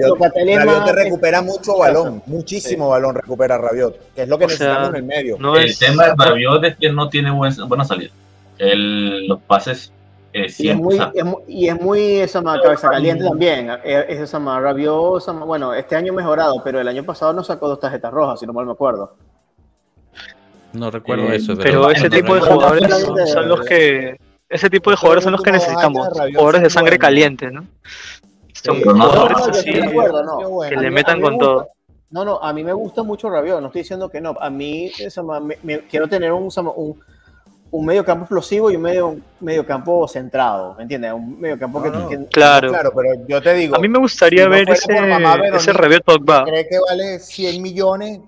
te recupera mucho balón, muchísimo balón recupera Rabiot, que es lo que necesitamos en el medio. el tema de Rabiot es que no tiene buena salida. los pases eh, y, es muy, y es muy esa cabeza caliente también. Eh, es, esa más Rabiot, bueno, este año mejorado, pero el año pasado nos sacó dos tarjetas rojas, si no mal me acuerdo. No recuerdo eh, eso. Pero, ese tipo de jugadores son los que ese tipo de jugadores son los que necesitamos, jugadores de sangre caliente, ¿no? Que le metan con todo. No, no, a mí me gusta mucho Rabiot, no estoy diciendo que no. A mí me, quiero tener un, un, un medio campo explosivo y un medio, medio campo centrado, ¿me entiendes? Un medio campo que, claro. claro, pero yo te digo, a mí me gustaría ver ese, ese Rabiot Pogba. ¿Cree que vale 100 millones?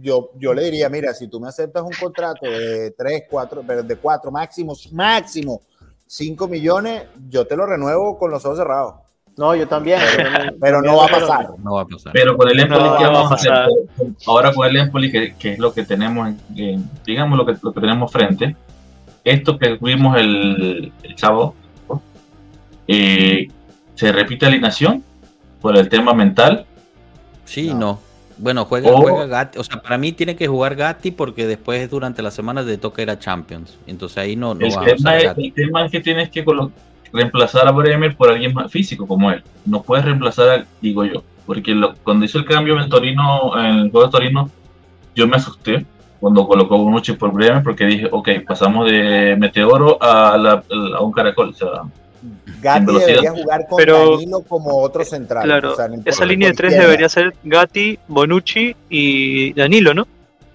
Yo, yo le diría, mira, si tú me aceptas un contrato de 3, 4, de 4 máximo, máximo 5 millones, yo te lo renuevo con los ojos cerrados. No, yo también. Pero, no, va a pasar. No va a pasar. Pero con el Empoli, ¿qué vamos a hacer? Ahora con el Empoli, que, que, es lo que tenemos, digamos lo que, lo que tenemos frente, esto que vimos el, el sábado, eh, ¿se repite alineación por el tema mental? Sí, no. Bueno, juega, juega Gatti. O sea, para mí tiene que jugar Gatti porque después durante las semanas de toca ir a Champions. Entonces ahí no, no el, tema es, el tema es que tienes que colocar reemplazar a Bremer por alguien más físico como él. No puedes reemplazar, digo yo, porque cuando hizo el cambio en Torino, en el juego de Torino, yo me asusté cuando colocó Bonucci por Bremer porque dije, ok, pasamos de Meteoro a, un caracol. O sea, Gatti debería jugar con Pero- Danilo como otro central. Claro, o sea, no importa, esa línea de tres debería ser Gatti, Bonucci y Danilo, ¿no?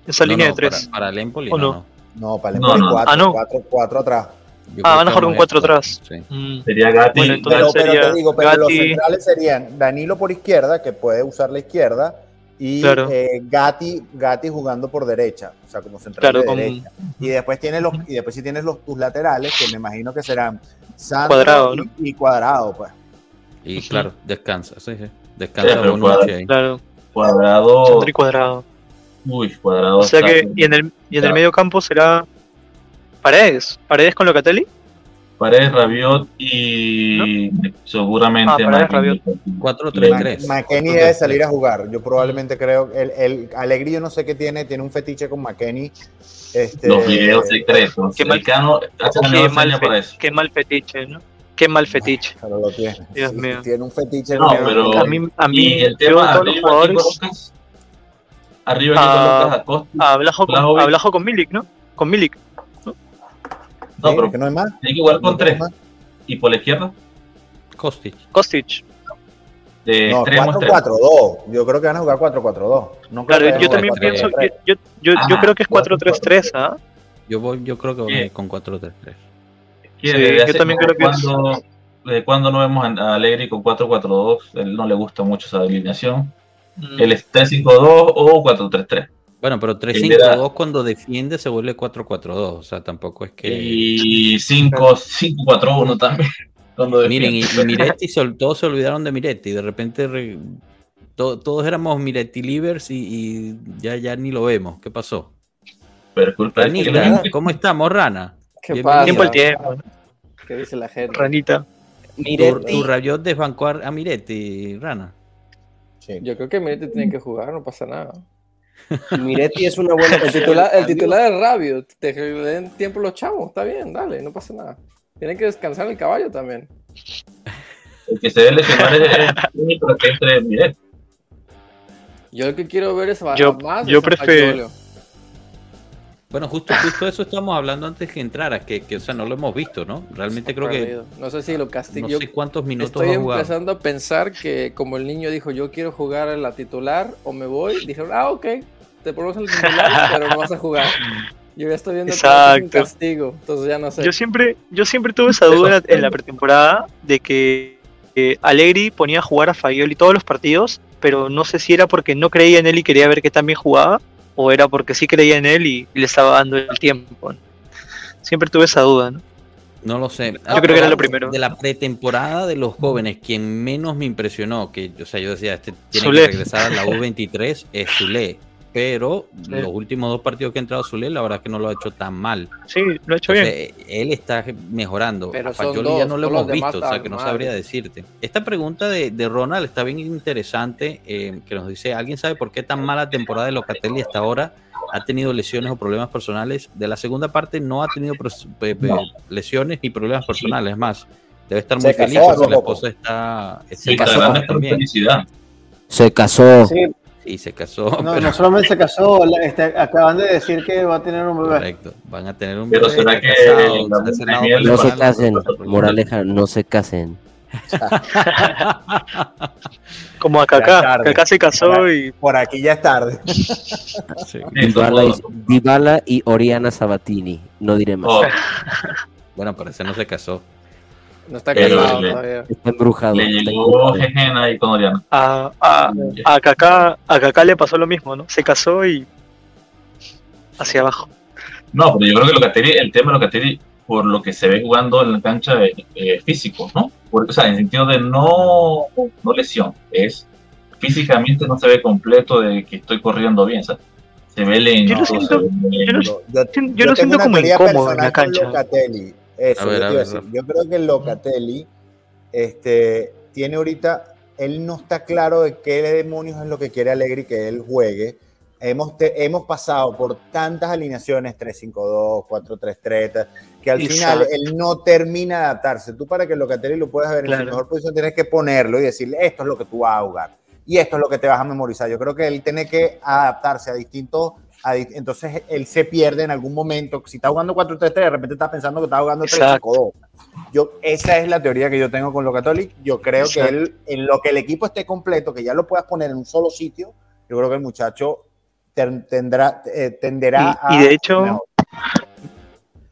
Esa No, línea no, de tres. Para, para el Empoli, ¿O no, no? para el No, Empoli no. cuatro, Ah, no. cuatro, cuatro atrás. Yo Ah, van a jugar con cuatro esto. atrás. Sí. Mm. Sería Gatti. Bueno, entonces- Pero, pero sería te digo, pero los centrales serían Danilo por izquierda, que puede usar la izquierda, y Claro. eh, Gatti, Gatti jugando por derecha, o sea, como central Claro, de con- derecha. Y después tienes los, y después sí tienes los tus laterales, que me imagino que serán Sandro Cuadrado, y, ¿no? y cuadrado, pues. Y claro, descansa, sí, sí. Descansa Sí, pero Bonucci cuadra- ahí. Claro, Cuadrado. Sandri cuadrado. Uy, cuadrado. O sea que, y en el, y en el medio campo será Paredes. Paredes con Locatelli. Paredes, Rabiot y seguramente Ah, Paredes, Marquinhos. 4-3-3. McKenny debe salir a jugar. Yo probablemente creo, el, el Alegri yo no sé qué tiene, tiene un fetiche con McKenny. Este, Los videos secretos. Qué mal- Cano Qué mal, seña para fe- eso. qué mal fetiche, ¿no? Qué mal fetiche. Pero lo tiene. Dios Sí, mío. Tiene un fetiche. No, pero- A mí, a mí y el tema todos los jugadores. arriba aquí Ah, colocas a. A Blajo a con Milik, ¿no? Con Milik. No, pero que no hay más. tiene que jugar con No tres. más. Y por la izquierda, Kostic. Kostic. de No, extremo a extremo. 4-4-2. Yo creo que van a jugar 4-4-2. No creo Claro, que yo también jugar pienso, 4-3-3. yo, yo, yo, yo Ah, creo que es 4-4-3. 4-3-3, ¿ah? Yo voy, yo creo que voy con 4-3-3. Que Sí, desde yo también creo que es- desde cuando no vemos a Alegri con 4-4-2, él no le gusta mucho esa alineación. Mm. Él es 3-5-2 o 4-3-3. Bueno, pero Él 3-5-2 cuando defiende se vuelve 4-4-2. O sea, tampoco es que. Y 5-4-1 también. [laughs] Cuando Miren, y, y [laughs] Miretti, todos se olvidaron de Miretti. De repente re- to- todos éramos Miretti Livers y, y ya, ya ni lo vemos. ¿Qué pasó? Pero culpa de que Ranita, lo- ¿cómo estamos, Rana? ¿Qué Bienvenido. pasa? Tiempo al tiempo. ¿Qué dice la gente? Ranita. Tu, Miretti, tu Rabiot desbancó a a Miretti, Rana. Sí. Yo creo que Miretti tiene que jugar, no pasa nada. Miretti es una buena [laughs] El titular, el titular es Rabio. Te den tiempo los chavos, está bien, dale, no pasa nada. Tienen que descansar el caballo también. El que se debe lesionar es el único que entre Miret. Yo lo que quiero ver es Yo- más yo prefiero-. Bueno, justo, justo eso estamos hablando antes que entraras, que, que o sea, no lo hemos visto, ¿no? Realmente creo que. No sé si lo castigo. no Yo sé cuántos minutos estoy ha empezando a pensar que como el niño dijo, yo quiero jugar a la titular o me voy, dijeron, ah, ok, te ponemos el titular, [laughs] pero no vas a jugar. Yo ya estoy viendo que es un Exacto. castigo, entonces ya no sé. Yo siempre, yo siempre tuve esa duda en la, en la pretemporada de que eh, Allegri ponía a jugar a Fagioli todos los partidos, pero no sé si era porque no creía en él y quería ver que también jugaba, o era porque sí creía en él y, y le estaba dando el tiempo. ¿no? Siempre tuve esa duda, ¿no? No lo sé. Yo creo que era lo primero. De la pretemporada de los jóvenes, quien menos me impresionó, que o sea, yo decía, este tiene Zule. que regresar a la U23, es Zule. Pero Sí. los últimos dos partidos que ha entrado Zule, la verdad es que no lo ha hecho tan mal. Sí, lo ha hecho bien. Él está mejorando. Pero a ya no lo hemos visto, o sea que no mal. sabría decirte. Esta pregunta de, de Ronald está bien interesante, eh, que nos dice, ¿alguien sabe por qué tan mala temporada de Locatelli hasta ahora? ¿Ha tenido lesiones o problemas personales? De la segunda parte no ha tenido lesiones ni problemas personales, es más. Debe estar muy Se feliz porque la esposa está, está Sí, casó también. se casó. Sí, Sí, se casó. no, pero- no solamente se casó, este, acaban de decir que va a tener un bebé. Correcto, van a tener un Pero bebé, será está que casado, No se casen, moraleja, no se casen. [laughs] Como a Kaká. Kaká se casó y Por aquí ya es tarde. [laughs] Sí. Dybala y, Dybala y Oriana Sabatini, no diré más. Oh, Bueno, parece no se casó. No está casado le- todavía. Está embrujado. le llegó. Jejen ahí con Oriana. a, a, a Kaká, a Kaká le pasó lo mismo, ¿no? Se casó y hacia abajo. No, pero yo creo que Locatelli, el tema de Locatelli, por lo que se ve jugando en la cancha es eh, físico, ¿no? Porque, o sea, en el sentido de no, no lesión, es físicamente no se ve completo de que estoy corriendo bien, ¿sabes? Se ve lento, Yo lo siento- yo lo- Yo, Yo lo tengo siento como incómodo en la con cancha. Locatelli. Eso, A ver, yo, a te iba a ver, decir. Yo creo que Locatelli este, tiene ahorita, él no está claro de qué demonios es lo que quiere Alegri que él juegue. Hemos, te- hemos pasado por tantas alineaciones, 3-5-2, 4-3-3, que al final Exacto. él no termina de adaptarse. Tú para que Locatelli lo puedas ver en Claro. su mejor posición tienes que ponerlo y decirle, esto es lo que tú vas a jugar. Y esto es lo que te vas a memorizar. Yo creo que él tiene que adaptarse a distintos entonces él se pierde en algún momento. Si está jugando 4-3-3, de repente está pensando que está jugando 3-5-2. Yo, esa es la teoría que yo tengo con lo católico. Yo creo que él, en lo que el equipo esté completo, que ya lo puedas poner en un solo sitio, yo creo que el muchacho tendrá, eh, tenderá y, a. Y de hecho,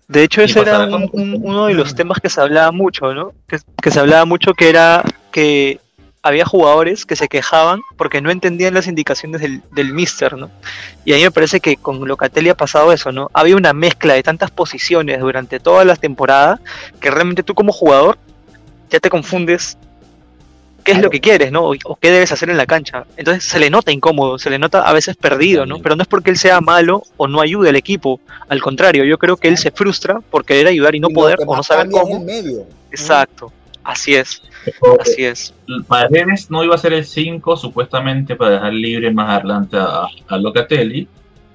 de hecho, ese era uno de los temas que se hablaba mucho, ¿no? Que, que se hablaba mucho que era que había jugadores que se quejaban porque no entendían las indicaciones del, del mister, ¿no? Y a mí me parece que con Locatelli ha pasado eso, ¿no? Había una mezcla de tantas posiciones durante todas las temporadas que realmente tú como jugador ya te confundes qué es lo que quieres, ¿no? O, qué debes hacer en la cancha. Entonces se le nota incómodo, se le nota a veces perdido, ¿no? Pero no es porque él sea malo o no ayude al equipo. Al contrario, yo creo que él se frustra por querer ayudar y no poder o no saber cómo. Medio. Exacto, así es. Así es. Paredes no iba a ser el 5 supuestamente para dejar libre más adelante a, Locatelli,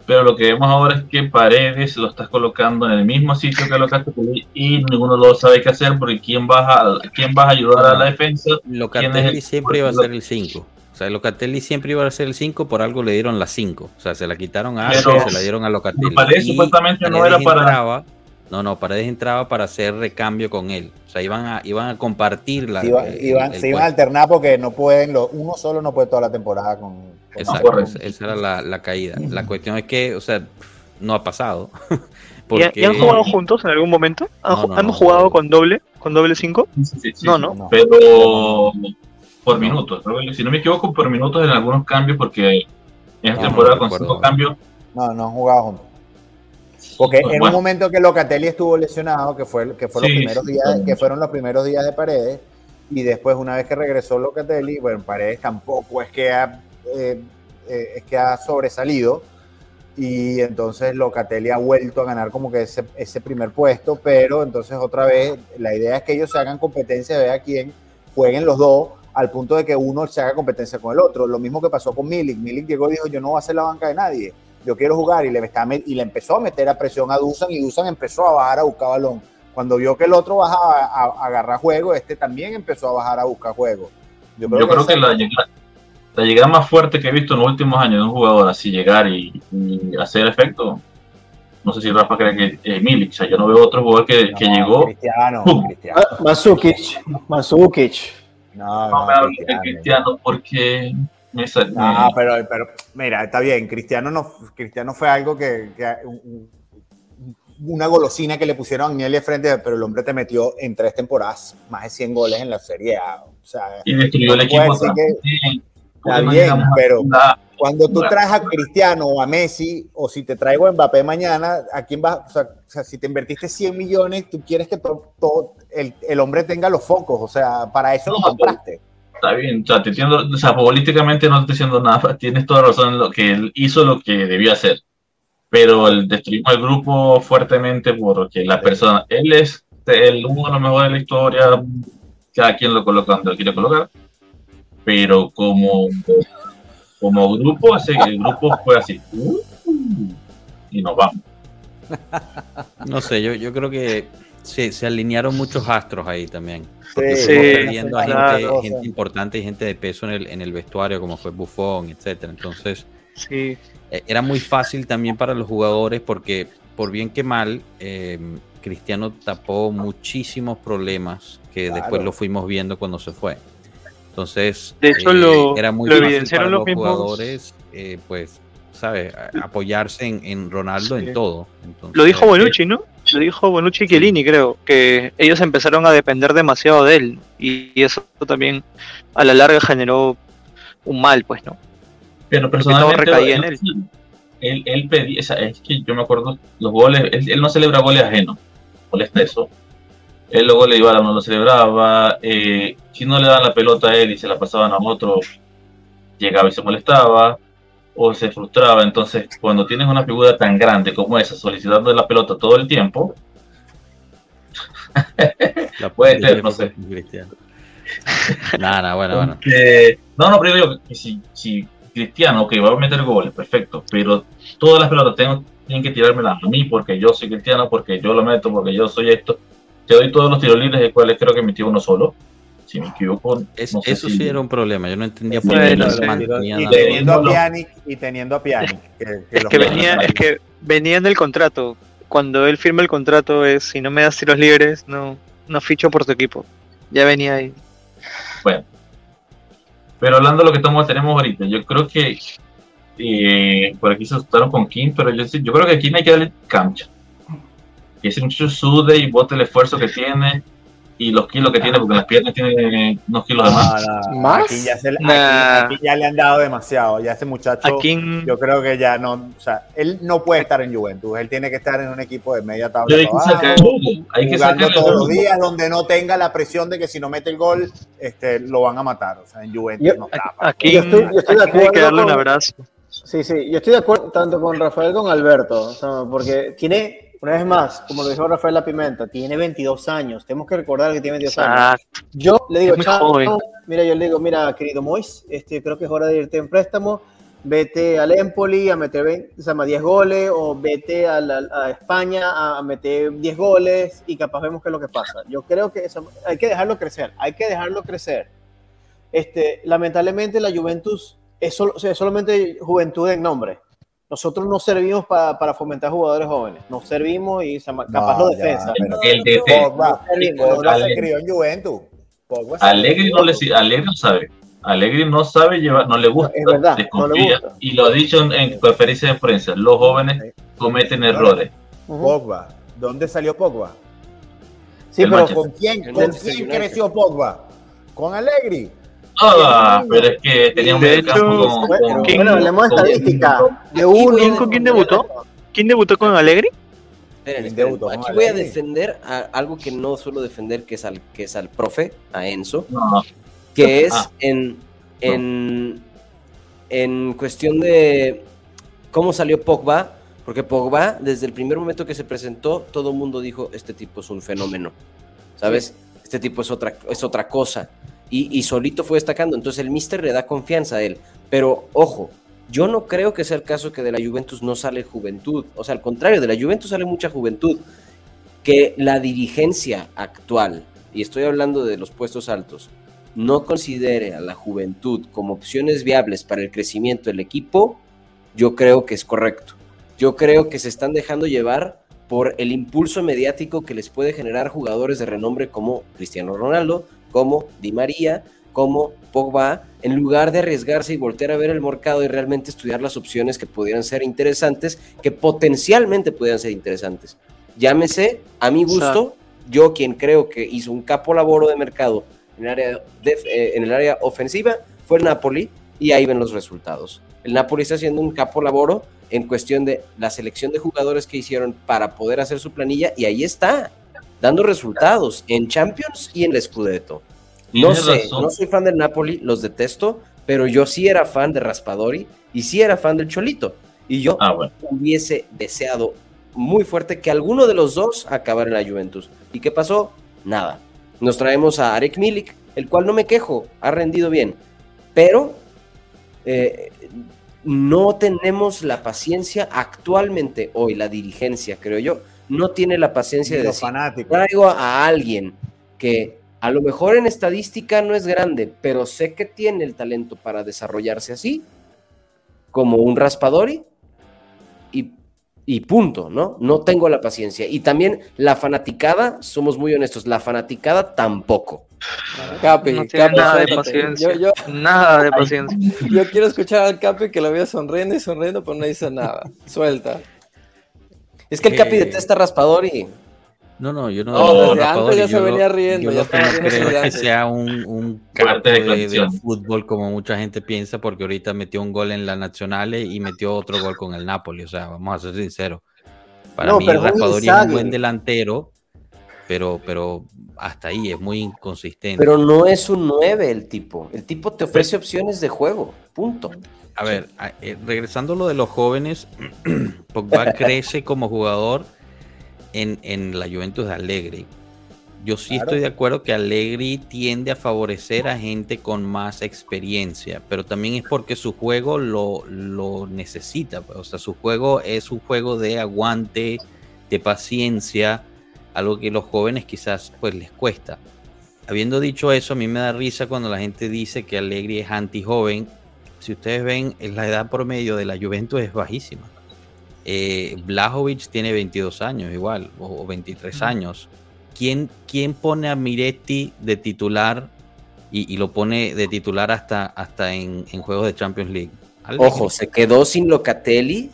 pero lo que vemos ahora es que Paredes lo estás colocando en el mismo sitio que Locatelli y ninguno lo sabe qué hacer porque quién va a, quién va a ayudar a la defensa. Locatelli siempre iba a ser el 5. O sea, Locatelli siempre iba a ser el 5, por algo le dieron la 5. O sea, se la quitaron a se la dieron a Locatelli. Paredes supuestamente no era para... No, no, Paredes entraba para hacer recambio con él. O sea, iban a, iban a compartir la. Iban, se iban a alternar porque no pueden, uno solo no puede toda la temporada con. Exacto, esa era la, caída. La cuestión es que, o sea, no ha pasado. [laughs] ¿Y, han jugado juntos en algún momento? ¿Han, jugado con doble? ¿Con doble 5? Sí, sí, no, no, Pero por minutos. Si no me equivoco, por minutos en algunos cambios, porque en esta temporada con cinco cambios. No, no han jugado juntos. Porque en un momento que Locatelli estuvo lesionado, que fue que fue los primeros días, que fueron los primeros días de Paredes, y después una vez que regresó Locatelli, bueno, Paredes tampoco es que ha, eh, eh, es que ha sobresalido y entonces Locatelli ha vuelto a ganar como que ese, ese primer puesto, pero entonces otra vez la idea es que ellos se hagan competencia, vea quién jueguen los dos al punto de que uno se haga competencia con el otro. Lo mismo que pasó con Milik. Milik llegó y dijo, yo no voy a hacer la banca de nadie yo quiero jugar y le, está, y le empezó a meter a presión a Dusan y Dusan empezó a bajar a buscar balón. Cuando vio que el otro bajaba a, agarrar juego, este también empezó a bajar a buscar juego. Yo creo, que, la, llegada, más fuerte que he visto en los últimos años de un jugador así llegar y, hacer efecto, no sé si Rafa cree que es Milik, o sea, yo no veo otro jugador que, que llegó. Cristiano, Cristiano. Masukic, No, no, me hablo de Cristiano porque Ah, pero, pero mira, está bien. Cristiano no, Cristiano fue algo que, una golosina que le pusieron a Agnelli frente, pero el hombre te metió en tres temporadas más de 100 goles en la Serie A. O sea, y destruyó el equipo. está bien, pero cuando tú traes a Cristiano o a Messi, o si te traigo a Mbappé mañana, ¿a quién vas? O sea, si te invertiste 100 millones, tú quieres que todo, el, el, hombre tenga los focos. O sea, para eso lo compraste. Está bien, o sea, te entiendo, o sea, políticamente no estoy diciendo nada, [laughs] tienes toda razón en lo que él hizo lo que debió hacer, pero el destruimos el grupo fuertemente porque la persona, él es el, uno de los mejores de la historia, cada quien lo coloca donde lo quiere colocar, pero como, como grupo, ese, el grupo fue así, uh, y nos vamos. No sé, yo, yo creo que sí, se alinearon muchos astros ahí también. Sí, sí perdiendo a gente, importante y gente de peso en el, en el vestuario, como fue Buffon, etcétera. Entonces, sí. E, era muy fácil también para los jugadores porque, por bien que mal, em, Cristiano tapó muchísimos problemas que después lo fuimos viendo cuando se fue. Entonces, de hecho, eh, era muy fácil para los, jugadores, eh, pues, ¿sabes? Apoyarse en, Ronaldo en todo. lo dijo Bonucci, ¿no? Lo dijo Bonucci y Chiellini, creo, que ellos empezaron a depender demasiado de él y eso también a la larga generó un mal, pues, ¿no? Pero personalmente en él. Él, pedía, es que yo me acuerdo, los goles, él, no celebra goles ajenos, molesta eso. Él los goles igual no lo celebraba, eh, si no le daban la pelota a él y se la pasaban a otro, llegaba y se molestaba o se frustraba. Entonces, cuando tienes una figura tan grande como esa, solicitando la pelota todo el tiempo, la [laughs] puede ser, no sé. Nada, bueno, bueno. no, no, pero digo que si, si Cristiano, que va a meter goles, perfecto, pero todas las pelotas tengo, tienen que tirármelas a mí porque yo soy Cristiano, porque yo lo meto, porque yo soy esto. Te doy todos los tiros libres, de cuales creo que metí uno solo. Si me equivoco. Es- no sé eso si- sí era un problema. Yo no entendía por qué no, no sí, se mantenían Y teniendo a no. Pjanic, y teniendo a Pjanic. Que, Es que venía, es que venía en el contrato. Cuando él firma el contrato es si no me das tiros libres, no, no ficho por tu equipo. Ya venía ahí. Pero hablando de lo que estamos, tenemos ahorita, yo creo que eh, por aquí se asustaron con Kim, pero yo, creo que aquí hay que darle cancha. Que ese muchacho sude y bote el esfuerzo que tiene y los kilos que tiene, porque en las piernas tiene unos kilos de más. No, no, ¿Más? Aquí ya, se- aquí- Nah. aquí ya le han dado demasiado. Ya ese muchacho, Aquí yo creo que ya no, o sea, él no puede estar en Juventus. Él tiene que estar en un equipo de media tabla. Hay que para abajo, sacar el jugo, hay que jugando todos los días, donde no tenga la presión de que si no mete el gol, este, lo van a matar. O sea, en Juventus Yo- no está. pa. aquí, Yo estoy- yo estoy de aquí hay que darle un con- abrazo. Sí, sí, yo estoy de acuerdo tanto con Rafael como con Alberto, o sea, porque tiene, una vez más, como lo dijo Rafael La Pimenta, tiene 22 años, tenemos que recordar que tiene 22 años. Yo le digo, "Chao, mira, yo le digo, mira, querido Mois, este, creo que es hora de irte en préstamo, vete al Empoli a meter 20, o sea, más 10 goles, o vete a, la- a España a, meter 10 goles y capaz vemos qué es lo que pasa. Yo creo que eso- hay que dejarlo crecer, hay que dejarlo crecer. Este, lamentablemente la Juventus es, solo- o sea, es solamente juventud en nombre. Nosotros no servimos pa- para fomentar jugadores jóvenes, nos servimos y se llama- capaz No, los ya, defensas. pero- El DT. Pogba, Servimos, Pogba se crió en Juventus. Crió no le. Allegri no sabe. Allegri no sabe llevar, no le gusta, Es verdad, no le desconfía, gusta. y lo ha dicho en, en conferencias de prensa, los jóvenes cometen errores. Pogba. ¿Dónde salió Pogba? Sí, El pero Manchester. ¿Con quién, con quién creció Pogba? ¿Con Allegri? Ah, pero es que tenía un De medio campo hecho, con, bueno, con- ¿quién- bueno, hablemos de estadística. De uno, a- ¿Con quién debutó? ¿Quién debutó con Alegri? Esperen, ¿Quién esperen. Aquí voy a defender a algo que no suelo defender, que es al, que es al profe, a Enzo, No, que es Ah. en, en, en cuestión de cómo salió Pogba, porque Pogba, desde el primer momento que se presentó, todo el mundo dijo, este tipo es un fenómeno, ¿sabes? Este tipo es otra, es otra cosa. Y, solito fue destacando, entonces el Mister le da confianza a él. Pero ojo, yo no creo que sea el caso que de la Juventus no sale juventud. O sea, al contrario, de la Juventus sale mucha juventud. Que la dirigencia actual, y estoy hablando de los puestos altos, no considere a la juventud como opciones viables para el crecimiento del equipo, yo creo que es correcto. Yo creo que se están dejando llevar por el impulso mediático que les puede generar jugadores de renombre como Cristiano Ronaldo, como Di María, como Pogba, en lugar de arriesgarse y voltear a ver el mercado y realmente estudiar las opciones que pudieran ser interesantes, que potencialmente pudieran ser interesantes. Llámese, a mi gusto, yo quien creo que hizo un capo laboro de mercado en el área, def- eh, en el área ofensiva fue el Napoli y ahí ven los resultados. El Napoli está haciendo un capo laboro en cuestión de la selección de jugadores que hicieron para poder hacer su planilla y ahí está, dando resultados en Champions y en el Scudetto. No sé, razón. no soy fan del Napoli, los detesto, pero yo sí era fan de Raspadori y sí era fan del Cholito. Y yo Ah, bueno. hubiese deseado muy fuerte que alguno de los dos acabara en la Juventus. ¿Y qué pasó? Nada. Nos traemos a Arek Milik, el cual no me quejo, ha rendido bien, pero eh, no tenemos la paciencia actualmente, hoy la dirigencia, creo yo, no tiene la paciencia de decir, fanáticos. traigo a alguien que a lo mejor en estadística no es grande, pero sé que tiene el talento para desarrollarse así, como un raspadori, y, y punto, ¿no? No tengo la paciencia. Y también la fanaticada, somos muy honestos, la fanaticada tampoco. Capi, No Capi, nada de paciencia. Yo, yo, Nada de paciencia. [laughs] yo quiero escuchar al Capi que lo veo sonriendo y sonriendo, pero no dice nada. Suelta. Es que el Capi Eh, detesta a raspadori. No, no, yo no. No, no, desde antes ya yo se venía riendo, Yo ya estaba no creo que sea un, un capo de, del fútbol como mucha gente piensa, porque ahorita metió un gol en la Nacional y metió otro gol con el Napoli. O sea, vamos a ser sinceros. Para No, mí, Raspadori es un buen delantero, pero, pero hasta ahí es muy inconsistente. Pero no es un 9 el tipo. El tipo te ofrece opciones de juego. Punto. A ver, a- eh, regresando a lo de los jóvenes, [clears throat] Pogba [laughs] crece como jugador en, en la Juventus de Allegri. Yo sí Claro. estoy de acuerdo que Allegri tiende a favorecer a gente con más experiencia, pero también es porque su juego lo, lo necesita. pues, O sea, su juego es un juego de aguante, de paciencia, algo que los jóvenes quizás pues les cuesta. habiendo dicho eso, a mí me da risa cuando la gente dice que Allegri es anti-joven. Si ustedes ven, la edad promedio de la Juventus es bajísima. Eh, Blajovic tiene 22 años igual, o, 23 años. ¿Quién, ¿Quién, pone a Miretti de titular y, lo pone de titular hasta, hasta en, juegos de Champions League? Ojo, se quedó sin Locatelli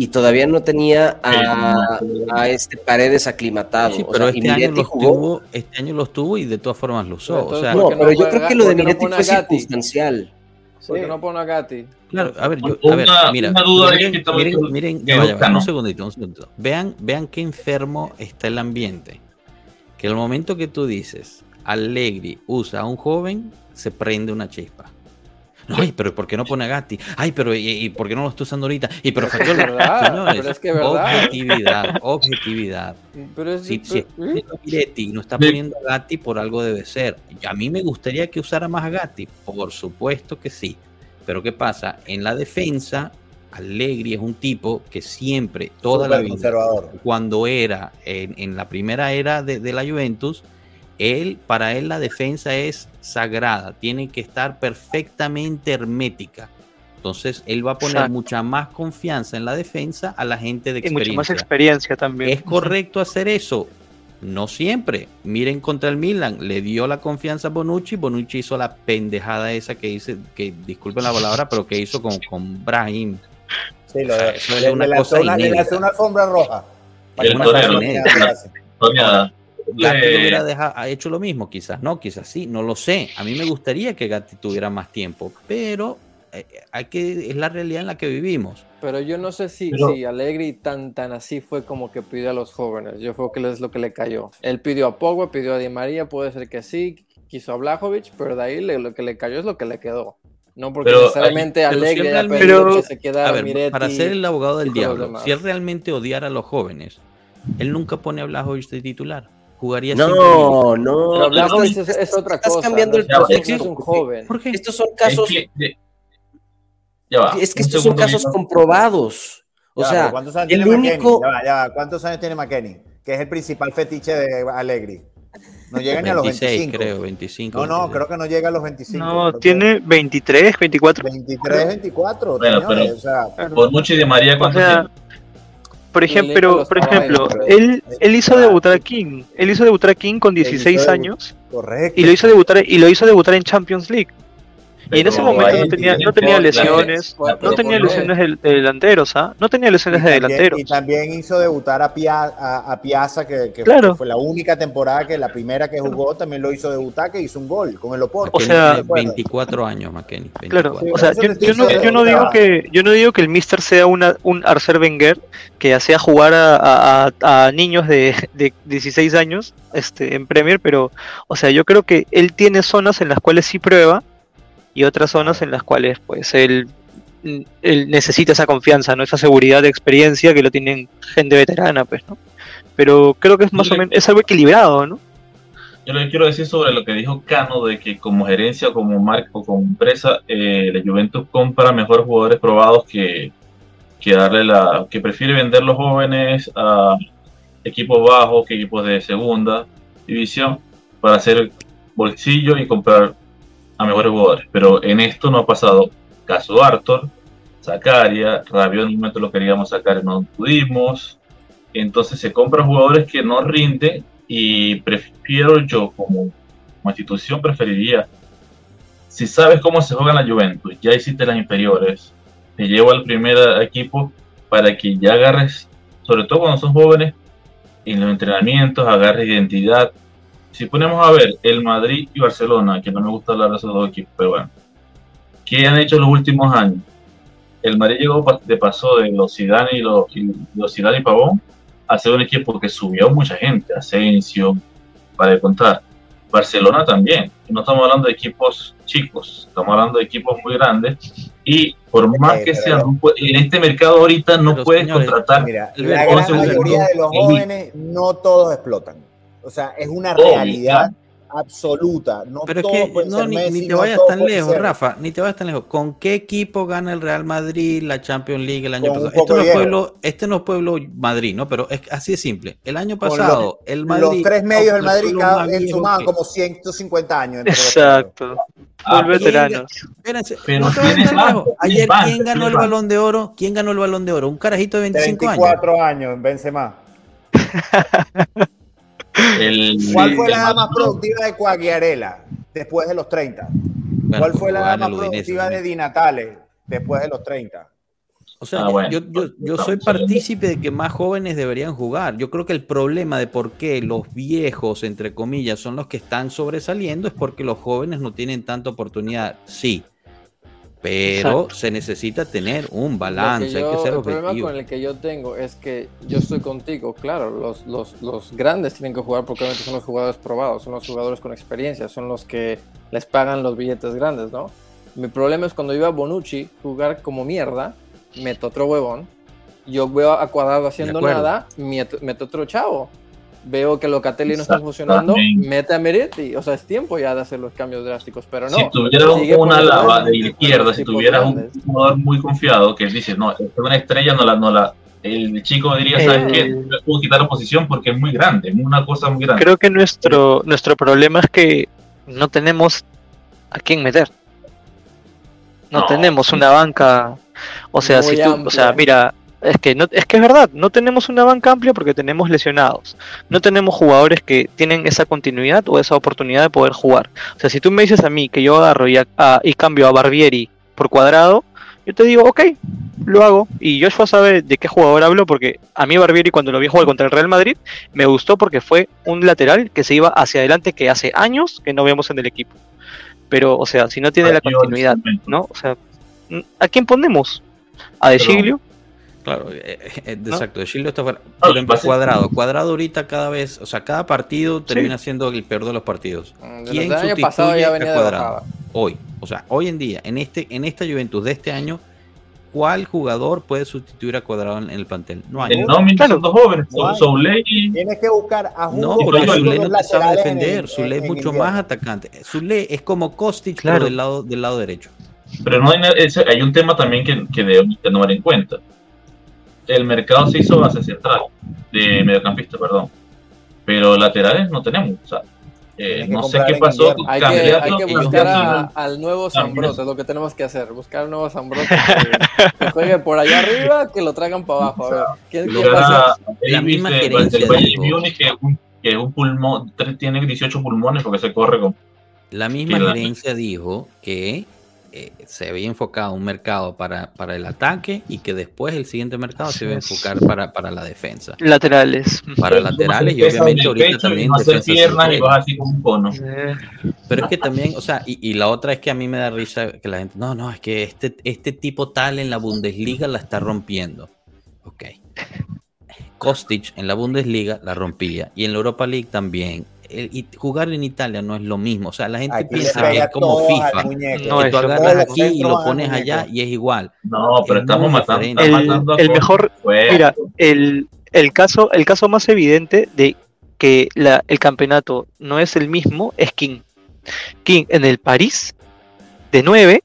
y todavía no tenía a, este Paredes aclimatado. pero este, año los tuvo, este año los tuvo y de todas formas lo usó. no, pero yo creo que lo de Miretti fue circunstancial. ¿Por qué no pone a Gatti? Claro, a ver, yo, a ver, mira, miren, miren, miren, vaya, un segundito, un segundito. Vean, vean qué enfermo está el ambiente. Que el momento que tú dices, Allegri usa a un joven, se prende una chispa. Ay, pero ¿por qué no pone a Gatti? Ay, pero ¿y, por qué no lo está usando ahorita? Y pero [laughs] es verdad, pero es que verdad. Objetividad, objetividad. Pero es, si, si no está poniendo a Gatti, por algo debe ser. A mí me gustaría que usara más a Gatti, por supuesto que sí. Pero ¿qué pasa? En la defensa, Allegri es un tipo que siempre, toda la vida, cuando era en, en, la primera era de, de la Juventus, él, para él la defensa es sagrada, tiene que estar perfectamente hermética. Entonces, él va a poner mucha más confianza en la defensa a la gente de experiencia. Y mucha más experiencia también. ¿Es correcto hacer eso? No siempre. Miren contra el Milan, le dio la confianza a Bonucci, Bonucci hizo la pendejada esa que hice, que disculpen la palabra, pero que hizo con, con Brahim. Sí, lo de, le, una, una alfombra roja. El Gatti hubiera ha hecho lo mismo, quizás no, quizás sí, no lo sé. A mí me gustaría que Gatti tuviera más tiempo, pero eh, hay que, es la realidad en la que vivimos. Pero yo no sé si, si Allegri tan, tan así fue como que pidió a los jóvenes. Yo creo que es lo que le cayó. Él pidió a Pogba, pidió a Di María, puede ser que sí, quiso a Blajovic, pero de ahí lo que le cayó es lo que le quedó. No porque necesariamente Allegri pero, se queda Para ser el abogado del diablo, si él realmente odiara a los jóvenes, él nunca pone a Blajovic de titular jugaría No, no, no, es, es, otra estás cosa. cambiando el contexto. Es un joven. Estos son casos. Es que, ya va, es que estos son casos comprobados. O sea, ¿cuántos años el tiene único. Ya va, ya va, ¿Cuántos años tiene McKenny? Que es el principal fetiche de Allegri. No llega ni a los 25. creo, 25. No, no, creo que no llega a los 25. No, tiene 23, 24. 23, 24. Bueno, pero, o sea, por mucho y de María, ¿cuánto o sea, tiene? Por ejemplo, por ejemplo él, él hizo debutar a King. Él hizo debutar a King con 16 años. Correcto. Y lo hizo debutar, y lo hizo debutar en Champions League y en ese momento no tenía, no tenía lesiones, no tenía lesiones de, delanteros, ¿ah? No tenía lesiones de delanteros. Y también hizo debutar a, Piazza, que, fue la única temporada que la primera que jugó también lo hizo debutar, que hizo un gol con el Oporto. O sea, 24 años, McKenny. Claro, o sea, yo, no, digo que yo no digo que el Mister sea una, un Arcer Wenger que hacía jugar a, niños de, de 16 años este, en Premier, pero, o sea, yo creo que él tiene zonas en las cuales sí prueba y otras zonas en las cuales pues él, él necesita esa confianza, ¿no? Esa seguridad de experiencia que lo tienen gente veterana, pues, ¿no? Pero creo que es más o menos, es algo equilibrado, ¿no? Yo le quiero decir sobre lo que dijo Cano, de que como gerencia, como marca o como empresa, eh, la Juventus compra mejores jugadores probados que, que darle la, que prefiere vender los jóvenes a equipos bajos que equipos de segunda división para hacer bolsillo y comprar a mejores jugadores. Pero en esto no ha pasado. Caso Arthur, Zacaria, Rabiot en un momento lo queríamos sacar y no pudimos. Entonces se compran jugadores que no rinden y prefiero yo como, institución preferiría, si sabes cómo se juega en la Juventus, ya hiciste las inferiores, te llevo al primer equipo para que ya agarres, sobre todo cuando son jóvenes, en los entrenamientos, agarres identidad, si ponemos a ver el Madrid y Barcelona, que no me gusta hablar de esos dos equipos, pero bueno, ¿qué han hecho en los últimos años? El Madrid llegó de paso de los Zidane y los, y los y Pavón a ser un equipo que subió mucha gente, Asensio, para contar. Barcelona también. No estamos hablando de equipos chicos, estamos hablando de equipos muy grandes. Y por más que sea, en este mercado ahorita no puedes contratar. Mira, la gran mayoría de los jóvenes no todos explotan. O sea, es una realidad absoluta. No Pero es que no, ni, te vayas tan lejos, Rafa, ni te vayas tan lejos. ¿Con qué equipo gana el Real Madrid la Champions League el año pasado? Este no, es pueblo, este no es pueblo Madrid, ¿no? Pero es así de simple. El año pasado, el Madrid. Los tres medios del Madrid cada, sumaban como 150 años. Exacto. Ah, veteranos. Espérense, no se vayan tan lejos. Ayer, ¿quién ganó el balón de oro? ¿Quién ganó el balón de oro? Un carajito de 25 años. 24 años en Benzema. [laughs] [laughs] ¿Cuál fue la edad más productiva de Coagliarela después de los 30? ¿Cuál fue la edad más productiva de Di Natale después de los 30? O sea, ah, yo, yo, soy partícipe de que más jóvenes deberían jugar. Yo creo que el problema de por qué los viejos, entre comillas, son los que están sobresaliendo es porque los jóvenes no tienen tanta oportunidad. Sí, pero se necesita tener un balance, hay que ser El problema con el que yo tengo es que yo estoy contigo, claro, los, los, los grandes tienen que jugar porque son los jugadores probados, son los jugadores con experiencia, son los que les pagan los billetes grandes, ¿no? Mi problema es cuando iba a Bonucci jugar como mierda, meto otro huevón, yo veo a Cuadrado haciendo nada, meto otro chavo veo que Locatelli no está funcionando, mete a Meretti. O sea, es tiempo ya de hacer los cambios drásticos, pero no. Si tuvieras una lava de izquierda, si tuvieras un jugador muy confiado que dice, no, es una estrella, no la, no la, el chico diría, ¿sabes qué? No eh, puedo quitar la posición porque es muy grande, es una cosa muy grande. Creo que nuestro, nuestro problema es que no tenemos a quién meter. No, tenemos una banca. O sea, si tú, o sea, mira, es que, no, es que es verdad, no tenemos una banca amplia porque tenemos lesionados. No tenemos jugadores que tienen esa continuidad o esa oportunidad de poder jugar. O sea, si tú me dices a mí que yo agarro y, y cambio a Barbieri por cuadrado, yo te digo, ok, lo hago. Y Joshua sabe de qué jugador hablo porque a mí Barbieri cuando lo vi jugar contra el Real Madrid me gustó porque fue un lateral que se iba hacia adelante que hace años que no vemos en el equipo. Pero, o sea, si no tiene la continuidad, ¿no? O sea, ¿a quién ponemos? ¿A De Giglio? Claro, eh, eh, eh, exacto, Chile está fuera. Por ejemplo, cuadrado. Cuadrado ahorita cada vez, o sea, cada partido termina siendo el peor de los partidos. Mm, ¿Quién sustituye a cuadrado? Hoy, o sea, hoy en día, en este, en esta juventud de este año, ¿cuál jugador puede sustituir a Cuadrado en el plantel? No hay. El nómina son dos jóvenes, Souley Tienes que buscar a No, porque Souley no te sabe defender, Souley es mucho más atacante. Souley es como Kostic, pero del lado, del lado derecho. Pero no hay, hay un tema también que, que debemos tomar en cuenta el mercado se hizo base central, de mediocampista, perdón. Pero laterales no tenemos. O sea, eh, no sé qué pasó. Hay que, hay que buscar al nuevo Zambrote, es lo que tenemos que hacer. Buscar un nuevo Zambrote que, juegue por allá arriba, que lo traigan para abajo. A ver, ¿quién, quién pasa? La misma gerencia. que, un pulmón, tiene 18 pulmones porque se corre con. La misma gerencia dijo que eh, se había enfocado un mercado para, para, el ataque y que después el siguiente mercado se iba a enfocar para, para la defensa. Laterales. Para laterales y obviamente ahorita también Pero es que también, o sea, y, y, la otra es que a mí me da risa que la gente, no, no, es que este, este tipo tal en la Bundesliga la está rompiendo. Ok. Kostic en la Bundesliga la rompía y en la Europa League también y jugar en Italia no es lo mismo. O sea, la gente piensa que es como FIFA. No, que tú agarras aquí y lo pones allá y es igual. No, pero estamos matando, el, mejor, mira, el, el, caso, el caso más evidente de que la, el campeonato no es el mismo es King. King en el París, de 9,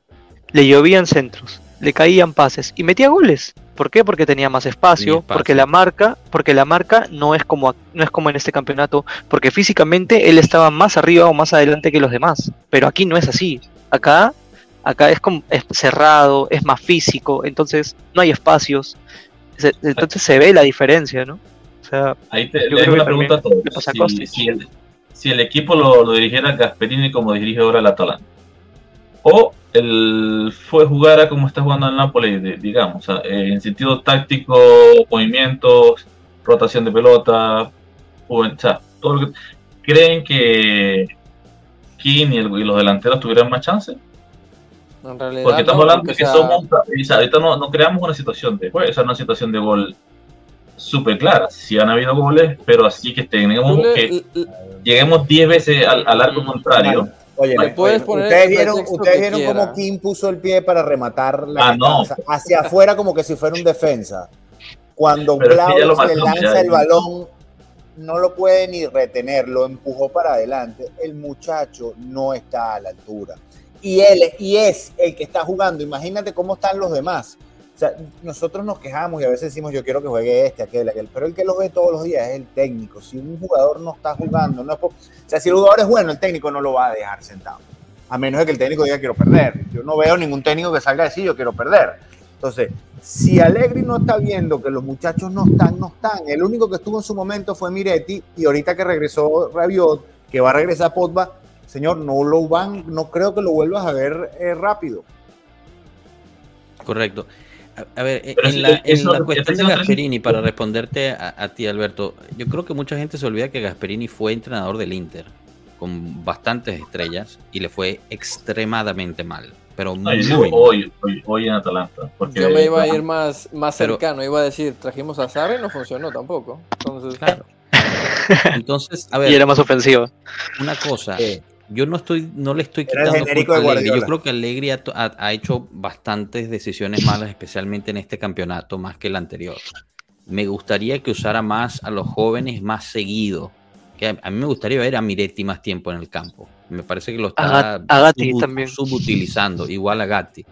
le llovían centros, le caían pases y metía goles. ¿Por qué? Porque tenía más espacio, porque la marca, porque la marca no es como no es como en este campeonato, porque físicamente él estaba más arriba o más adelante que los demás, pero aquí no es así. Acá acá es como es cerrado, es más físico, entonces no hay espacios. Entonces se ve la diferencia, ¿no? O sea, ahí te, le una pregunta a todos. Si, el, si, el, equipo lo, lo dirigiera Gasperini como dirige ahora el Atalanta, o el fue jugar a como está jugando el Napoli, digamos, en sentido táctico, movimientos, rotación de pelota, o sea, todo lo que, ¿creen que King y, los delanteros tuvieran más chance? En realidad, porque estamos hablando de que somos, ahorita no, no, creamos una situación de juego, es una situación de gol súper clara. Si han habido goles, pero así que tengamos que lleguemos 10 veces al, arco contrario. Oye, ustedes vieron, ustedes vieron cómo Kim puso el pie para rematar la ah, hacia afuera como que si fuera un defensa. Cuando Klaus le lanza el balón no lo puede ni retener, lo empujó para adelante. El muchacho no está a la altura. Y él y es el que está jugando. Imagínate cómo están los demás. O sea, nosotros nos quejamos y a veces decimos yo quiero que juegue este, aquel, aquel, pero el que lo ve todos los días es el técnico. Si un jugador no está jugando, no es o sea, si el jugador es bueno, el técnico no lo va a dejar sentado. A menos de que el técnico diga quiero perder. Yo no veo ningún técnico que salga a decir yo quiero perder. Entonces, si Allegri no está viendo que los muchachos no están, no están. El único que estuvo en su momento fue Miretti y ahorita que regresó Rabiot, que va a regresar Pogba, señor, no lo van, no creo que lo vuelvas a ver eh, rápido. Correcto. A, ver, en la, cuestión de Gasperini, para responderte a, ti, Alberto, yo creo que mucha gente se olvida que Gasperini fue entrenador del Inter, con bastantes estrellas, y le fue extremadamente mal. Pero muy, hoy, hoy, en Atalanta. Porque yo me iba a ir más, más cercano, iba a decir, trajimos a Sarri y no funcionó tampoco. Entonces, claro. [laughs] Entonces, a ver. Y era más ofensivo. Una cosa, yo no estoy, no le estoy quitando culpa a Allegri. Yo creo que Allegri ha, hecho bastantes decisiones malas, especialmente en este campeonato, más que el anterior. Me gustaría que usara más a los jóvenes más seguido. Que a, mí me gustaría ver a Miretti más tiempo en el campo. Me parece que lo está subutilizando, igual a Gatti.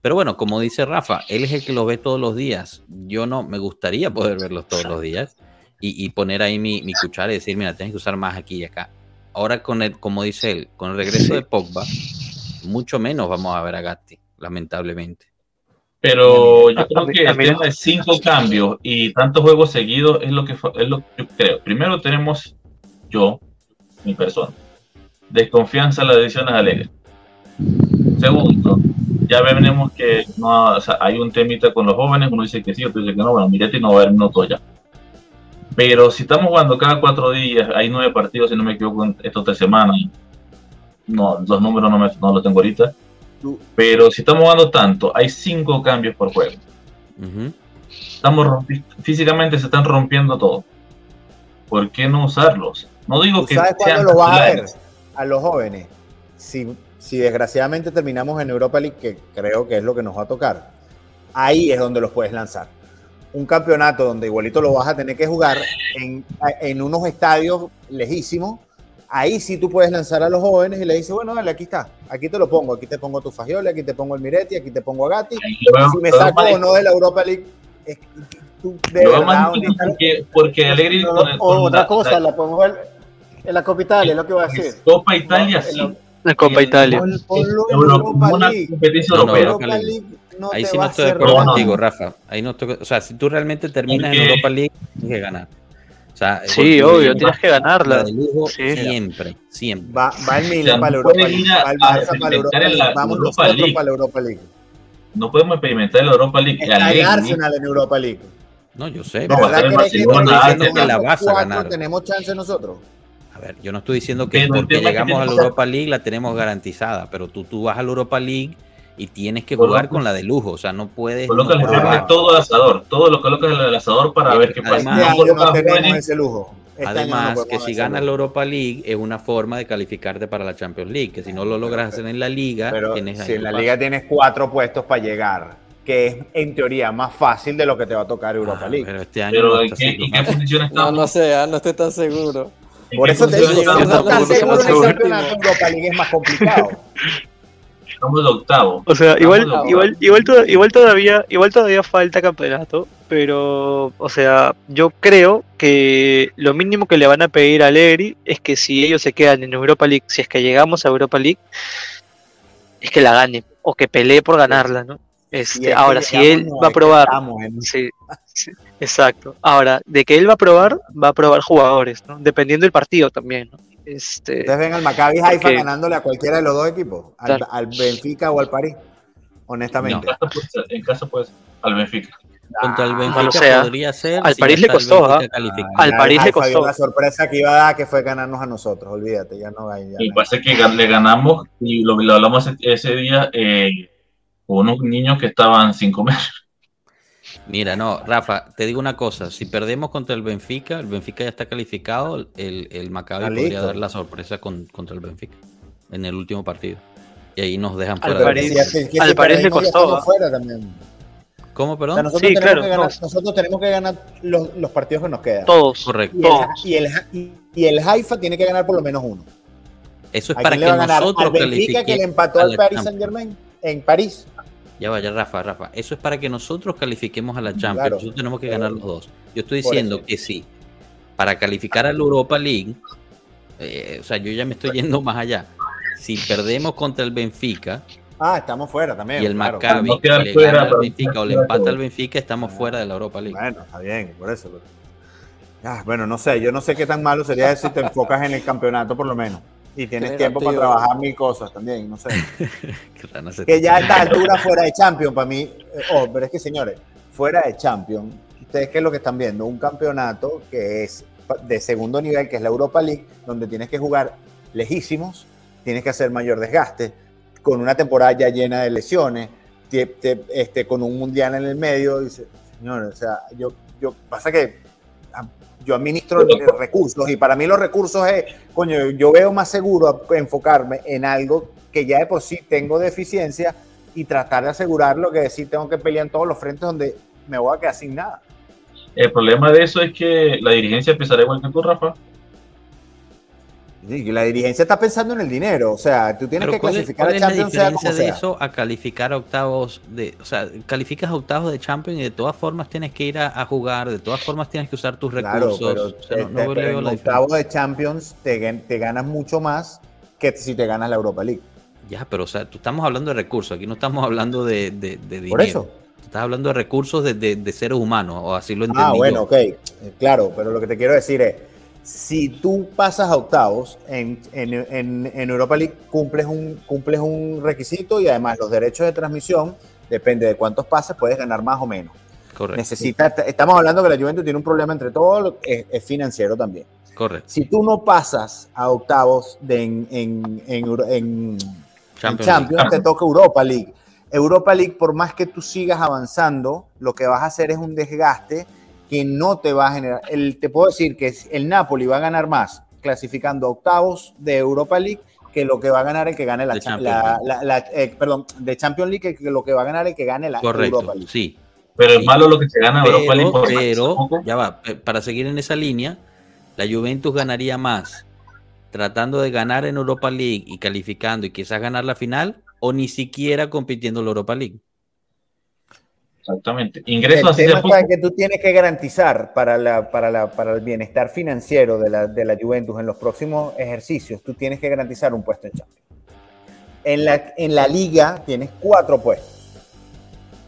Pero bueno, como dice Rafa, él es el que lo ve todos los días. Yo no, me gustaría poder verlos todos los días y, poner ahí mi, mi cuchara y decir, mira, tienes que usar más aquí y acá ahora con el, como dice él, con el regreso de Pogba, mucho menos vamos a ver a Gatti, lamentablemente. Pero yo creo que el tema de cinco cambios y tantos juegos seguidos es lo que es lo que yo creo. Primero tenemos yo, mi persona, desconfianza en las decisiones alegres. Segundo, ya vemos que no, hay un temita con los jóvenes, uno dice que sí, otro dice que no, bueno, Mirete no va a haber minutos ya. Pero si estamos jugando cada cuatro días, hay nueve partidos, si no me equivoco, estos tres semanas. No, los números no, me, no los tengo ahorita. Pero si estamos jugando tanto, hay cinco cambios por juego. estamos físicamente se están rompiendo todo. ¿Por qué no usarlos? No digo que. ¿Sabes cuándo lo va a ver a los jóvenes? Si, si desgraciadamente terminamos en Europa League, que creo que es lo que nos va a tocar, ahí es donde los puedes lanzar un campeonato donde igualito lo vas a tener que jugar en, unos estadios lejísimos, ahí sí tú puedes lanzar a los jóvenes y le dices, bueno, dale, aquí está, aquí te lo pongo, aquí te pongo tu Fagioli, aquí te pongo el Miretti, aquí te pongo a Gatti. si me saco o no de la Europa League, es, tú de verdad, porque, porque Alegre o, otra cosa, la, pongo en, la Copa Italia, es lo que voy a decir. Copa Italia, sí. La Copa Italia. Una competición europea Ahí sí no estoy de acuerdo contigo, Rafa. Ahí no o sea, si tú realmente terminas en Europa League, tienes que ganar. O sea, sí, obvio, tienes que ganarla. De lujo, siempre, siempre. Va, va el Milan para la Europa League. Va el Barça para la Europa League. Vamos nosotros para la Europa League. No podemos experimentar en la Europa League. Está el Arsenal en Europa League. No, yo sé. No, pero no estoy diciendo que la vas a ganar. Tenemos chance nosotros. A ver, yo no estoy diciendo que porque llegamos a la Europa League la tenemos garantizada, pero tú, tú vas a la Europa League y tienes que jugar con la de lujo, o sea, no puedes. Coloca no todo al asador, todo lo colocas en el asador para ver qué pasa. no, tenemos ese lujo. Este Además, que si ganas la Europa League es una forma de calificarte para la Champions League, que si no lo logras hacer en la liga, Pero tienes si en la liga tienes cuatro puestos para llegar, que es en teoría más fácil de lo que te va a tocar Europa ah, League. Pero este año no, ¿en qué, posición estamos? No, no sé, ah, no estoy tan seguro. Por eso te digo, no estás seguro Europa League es más complicado. [laughs] Estamos de octavo. O sea, igual, igual, igual, igual, todavía, igual todavía falta campeonato, pero, o sea, yo creo que lo mínimo que le van a pedir a Allegri es que si ellos se quedan en Europa League, si es que llegamos a Europa League, es que la gane o que pelee por ganarla, ¿no? Este, ahora, si él va a probar, sí, exacto. Ahora, de que él va a probar, va a probar jugadores, ¿no? Dependiendo del partido también, ¿no? Este, Ustedes ven al Maccabi Haifa ganándole a cualquiera de los dos equipos, al, Benfica o al París, honestamente. En caso pues al Benfica. Contra el Benfica podría ser. Al París le costó, ¿ah? al París le costó. La sorpresa que iba a dar que fue ganarnos a nosotros, olvídate, ya no hay. y pasa que le ganamos y lo, lo hablamos ese día eh, con unos niños que estaban sin comer. Mira, no, Rafa, te digo una cosa, si perdemos contra el Benfica, el Benfica ya está calificado, el, el Maccabi podría dar la sorpresa contra el Benfica en el último partido. Y ahí nos dejan fuera. Al París, le costó. ¿Cómo, perdón? nosotros, Sí, tenemos claro, que ganar, nosotros tenemos que ganar los, los partidos que nos quedan. Todos. Correcto. Y el, y, el, y- y el Haifa tiene que ganar por lo menos uno. Eso es ¿A para que nosotros ¿Al Benfica que le empató al Paris. Saint Germain en París? Ya vaya, Rafa, Rafa. Eso es para que nosotros califiquemos a la Champions. Claro. Nosotros tenemos que ganar los dos. Yo estoy diciendo que sí. Para calificar a la Europa League, eh, o sea, yo ya me estoy yendo más allá. Si perdemos contra el Benfica Ah, estamos fuera también. y el claro. Maccabi No le fuera, gana al Benfica o le empata al Benfica, estamos fuera de la Europa League. Bueno, está bien, por eso. pero- Ah, bueno, no sé, yo no sé qué tan malo sería si te enfocas en el campeonato por lo menos. Y tienes Qué tiempo para trabajar mil cosas también, no sé. [laughs] Que ya a está esta altura fuera de Champions, para mí, eh, oh, pero es que señores, fuera de Champions, ustedes qué es lo que están viendo, un campeonato que es de segundo nivel, que es la Europa League, donde tienes que jugar lejísimos, tienes que hacer mayor desgaste, con una temporada ya llena de lesiones, te- te- este, con un mundial en el medio, dice, señores, o sea, yo, yo, pasa que yo administro eh, recursos y para mí los recursos es, coño, yo veo más seguro enfocarme en algo que ya de por sí tengo deficiencia y tratar de asegurarlo que decir tengo que pelear en todos los frentes donde me voy a quedar sin nada. El problema de eso es que la dirigencia empezará igual que tú, Rafa. La dirigencia está pensando en el dinero, o sea, tú tienes Pero que ¿cuál es- clasificar a es la Champions sea como de sea. eso a calificar a octavos de, o sea, calificas a octavos de Champions y de todas formas tienes que ir a, a jugar, de todas formas tienes que usar tus Claro, recursos. pero, o sea, no- no pero en octavos de Champions te, te ganas mucho más que si te ganas la Europa League. Ya, pero o sea, tú estamos hablando de recursos, aquí no estamos hablando de, de, de dinero. Por eso. Tú Estás hablando de recursos de, de- seres humanos, o así lo entendí Ah, bueno, yo. ok, claro, pero lo que te quiero decir es, si tú pasas a octavos en, en- en- en Europa League, cumples un, cumples un requisito y además los derechos de transmisión, depende de cuántos pases, puedes ganar más o menos. Correcto, Necesita, estamos hablando que la Juventus tiene un problema entre todos, es, es financiero también. correcto. Si tú no pasas a octavos de en, Champions Champions, te toca Europa League. Europa League, por más que tú sigas avanzando, lo que vas a hacer es un desgaste que no te va a generar. El, te puedo decir que el Napoli va a ganar más clasificando a octavos de Europa League que lo que va a ganar el que gane la, Champions la- League. la- la- eh, perdón, de Champions League que lo que va a ganar el que gane la Europa Correcto, League. sí. Pero Sí. es malo lo que se gana Europa League Pero, por pero, ya va, para seguir en esa línea, la Juventus ganaría más tratando de ganar en Europa League y calificando y quizás ganar la final, o ni siquiera compitiendo en la Europa League. Exactamente. El Ingresos así tema en que tú tienes que garantizar para, la, para, la, para el bienestar financiero de la, de la Juventus en los próximos ejercicios, tú tienes que garantizar un puesto en Champions. En la, en la liga tienes cuatro puestos.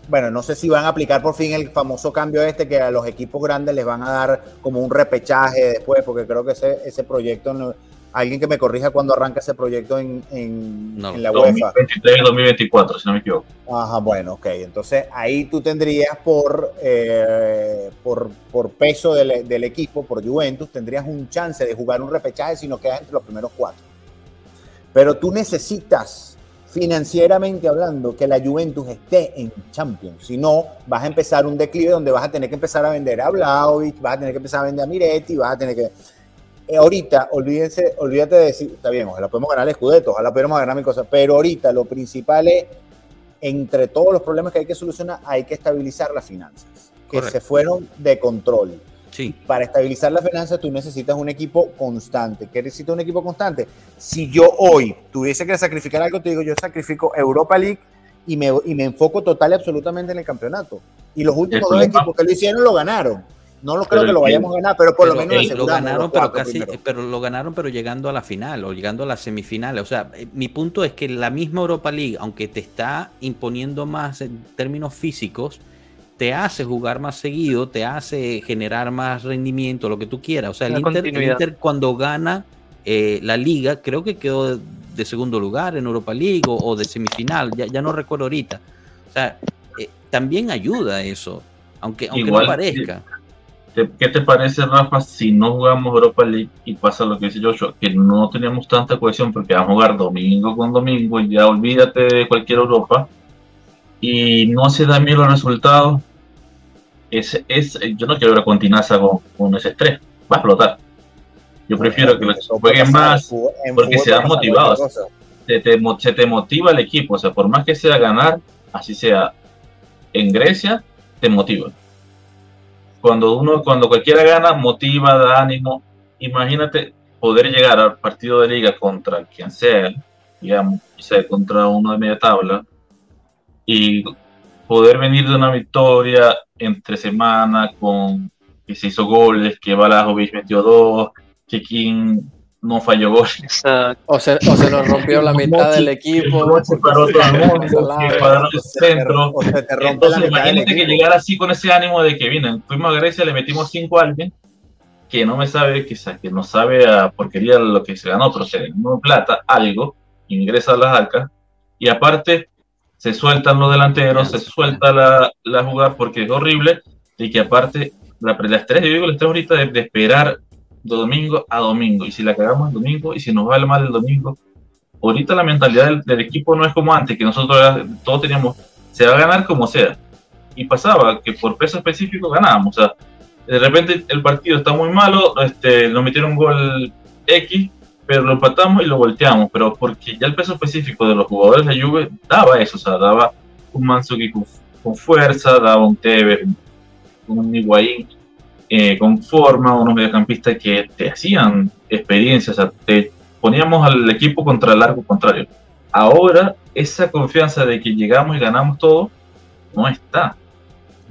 Bueno, no sé si van a aplicar por fin el famoso cambio este que a los equipos grandes les van a dar como un repechaje después, porque creo que ese, ese proyecto, no- alguien que me corrija cuando arranca ese proyecto en, en, No, en la UEFA. 2023-2024, si no me equivoco. Ajá, bueno, ok. Entonces ahí tú tendrías por, eh, por, por peso del, del equipo, por Juventus, tendrías un chance de jugar un repechaje si no quedas entre los primeros cuatro. Pero tú necesitas, financieramente hablando, que la Juventus esté en Champions. Si no, vas a empezar un declive donde vas a tener que empezar a vender a Vlaovic, vas a tener que empezar a vender a Miretti, vas a tener que... Eh, ahorita, olvídense, olvídate de decir, está bien, ojalá podemos ganar el Scudetto, ojalá podemos ganar mi cosa, pero ahorita lo principal es entre todos los problemas que hay que solucionar, hay que estabilizar las finanzas, que Correcto. se fueron de control. Sí, Para estabilizar las finanzas, tú necesitas un equipo constante. ¿Qué necesita un equipo constante? Si yo hoy tuviese que sacrificar algo, te digo, yo sacrifico Europa League y me, y me enfoco total y absolutamente en el campeonato. Y los últimos dos equipos que lo hicieron lo ganaron. No lo creo Pero que lo vayamos a ganar, pero por lo menos lo ganaron, pero casi, pero lo ganaron, pero llegando a la final o llegando a las semifinales. O sea, eh, mi punto es que la misma Europa League, aunque te está imponiendo más en términos físicos, te hace jugar más seguido, te hace generar más rendimiento, lo que tú quieras. O sea, el Inter, el continuidad. Inter cuando gana eh, la liga, creo que quedó de, de segundo lugar en Europa League o, o de semifinal, ya, ya no recuerdo ahorita. O sea, eh, también ayuda eso, aunque, aunque Igual, no parezca. ¿Te- ¿Qué te parece, Rafa, si no jugamos Europa League y pasa lo que dice Joshua, que no teníamos tanta cohesión porque vamos a jugar domingo con domingo, y ya olvídate de cualquier Europa y no se dan bien los resultados? Es, es, yo no quiero ver a Continaza con, con ese estrés, va a explotar. Yo prefiero que los jueguen más, porque fútbol se dan puede pasar motivados. te, se te motiva el equipo, o sea, por más que sea ganar, así sea en Grecia te motiva. Cuando uno, cuando cualquiera gana, motiva, da ánimo. Imagínate poder llegar al partido de liga contra quien sea, digamos, sea contra uno de media tabla, y poder venir de una victoria entre semana con que se hizo goles, que Balajovic metió dos, que King no falló goles. O se, o se nos rompió la mitad del equipo. Se paró todo el mundo, que pararon el centro. Entonces, imagínate que llegar así con ese ánimo de que vienen, fuimos a Grecia, le metimos cinco a alguien que no me sabe, que, que no sabe a porquería lo que se ganó, pero se ganó plata, algo, ingresa a las arcas, y aparte se sueltan los delanteros, se suelta la, la jugada porque es horrible, y que aparte la, las tres, yo digo las tres ahorita de, esperar de domingo a domingo. Y si la cagamos el domingo y si nos va mal el domingo, ahorita la mentalidad del, equipo no es como antes, que nosotros todos teníamos, se va a ganar como sea. Y pasaba que por peso específico ganábamos. O sea, de repente el partido está muy malo, este, nos metieron un gol X, pero lo empatamos y lo volteamos. Pero porque ya el peso específico de los jugadores de Juve daba eso, o sea, daba un Mansuki con, fuerza, daba un Tevez, un Higuaín eh, con forma, unos mediocampistas que te hacían experiencias, te poníamos al equipo contra el largo contrario. Ahora, esa confianza de que llegamos y ganamos todo, no está.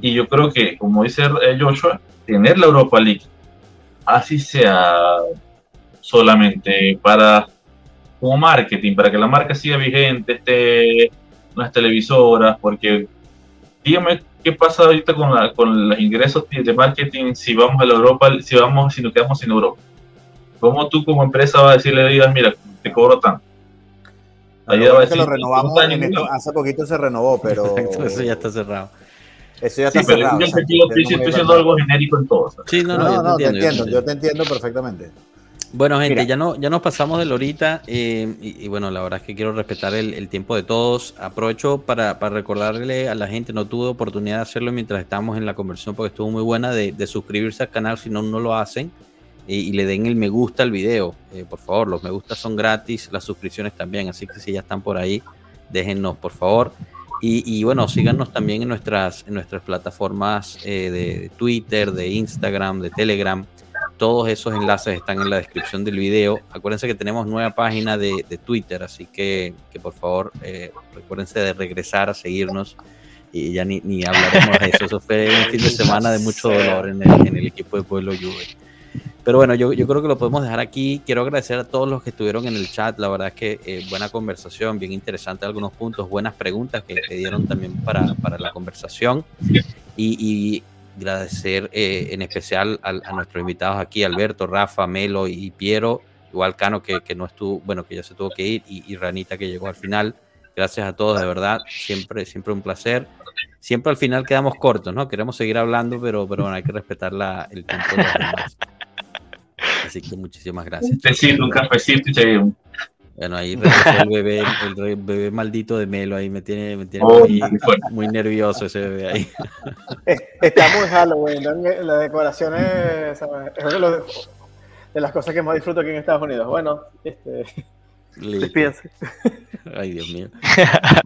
Y yo creo que, como dice eh, Joshua, tener la Europa League, así sea solamente para como marketing, para que la marca siga vigente, esté en las televisoras, porque dígame qué pasa ahorita con, la, con los ingresos de marketing si vamos a la Europa, si vamos, si nos quedamos sin Europa. ¿Cómo tú como empresa vas a decirle, digas, mira, te cobro tanto? Ahí va a decir, lo renovamos, hace poquito se renovó, [laughs] pero... eso ya está cerrado. Eso ya está sí, pero cerrado. Yo estoy, estoy diciendo algo genérico en todo. Sí, no, no, no, te, entiendo, yo te entiendo perfectamente. Bueno, gente, ya, no, ya nos pasamos de la horita eh, y, bueno, la verdad es que quiero respetar el, tiempo de todos. Aprovecho para, recordarle a la gente, no tuve oportunidad de hacerlo mientras estábamos en la conversación porque estuvo muy buena, de, suscribirse al canal si no, no lo hacen y, le den el me gusta al video. Eh, por favor, los me gusta son gratis, las suscripciones también, así que si ya están por ahí, déjennos, por favor. Y, bueno, síganos también en nuestras, en nuestras plataformas eh, de Twitter, de Instagram, de Telegram todos esos enlaces están en la descripción del video. Acuérdense que tenemos nueva página de, Twitter, así que, por favor eh, recuérdense de regresar a seguirnos y ya ni, ni, hablaremos de eso. Eso fue un fin de [laughs] semana de mucho dolor en el, equipo de Pueblo Juve. Pero bueno, yo, yo, creo que lo podemos dejar aquí. Quiero agradecer a todos los que estuvieron en el chat. La verdad es que eh, buena conversación, bien interesante algunos puntos, buenas preguntas que, que dieron también para, para la conversación. Y, y, agradecer eh, en especial a, nuestros invitados aquí, Alberto, Rafa, Melo y Piero, igual Cano que, que no estuvo, bueno, que ya se tuvo que ir, y, Ranita que llegó al final. Gracias a todos, de verdad, siempre, siempre un placer. Siempre al final quedamos cortos, ¿no? Queremos seguir hablando, pero, pero bueno, hay que respetar la, el tiempo de los demás. Así que muchísimas gracias. un cafecito y bueno, ahí [laughs] el bebé, el bebé maldito de Melo ahí me tiene, me tiene muy, nervioso ese bebé ahí. [laughs] Estamos en Halloween, la decoración es, de, las cosas que más disfruto aquí en Estados Unidos. Bueno, este, despídense. Ay, Dios mío.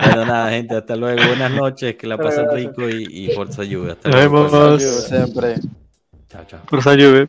Bueno, nada, gente, hasta luego. Buenas noches, que la pasen rico y, y fuerza lluvia. Hasta luego. Nos vemos. Siempre. Chao, chao. Fuerza lluvia.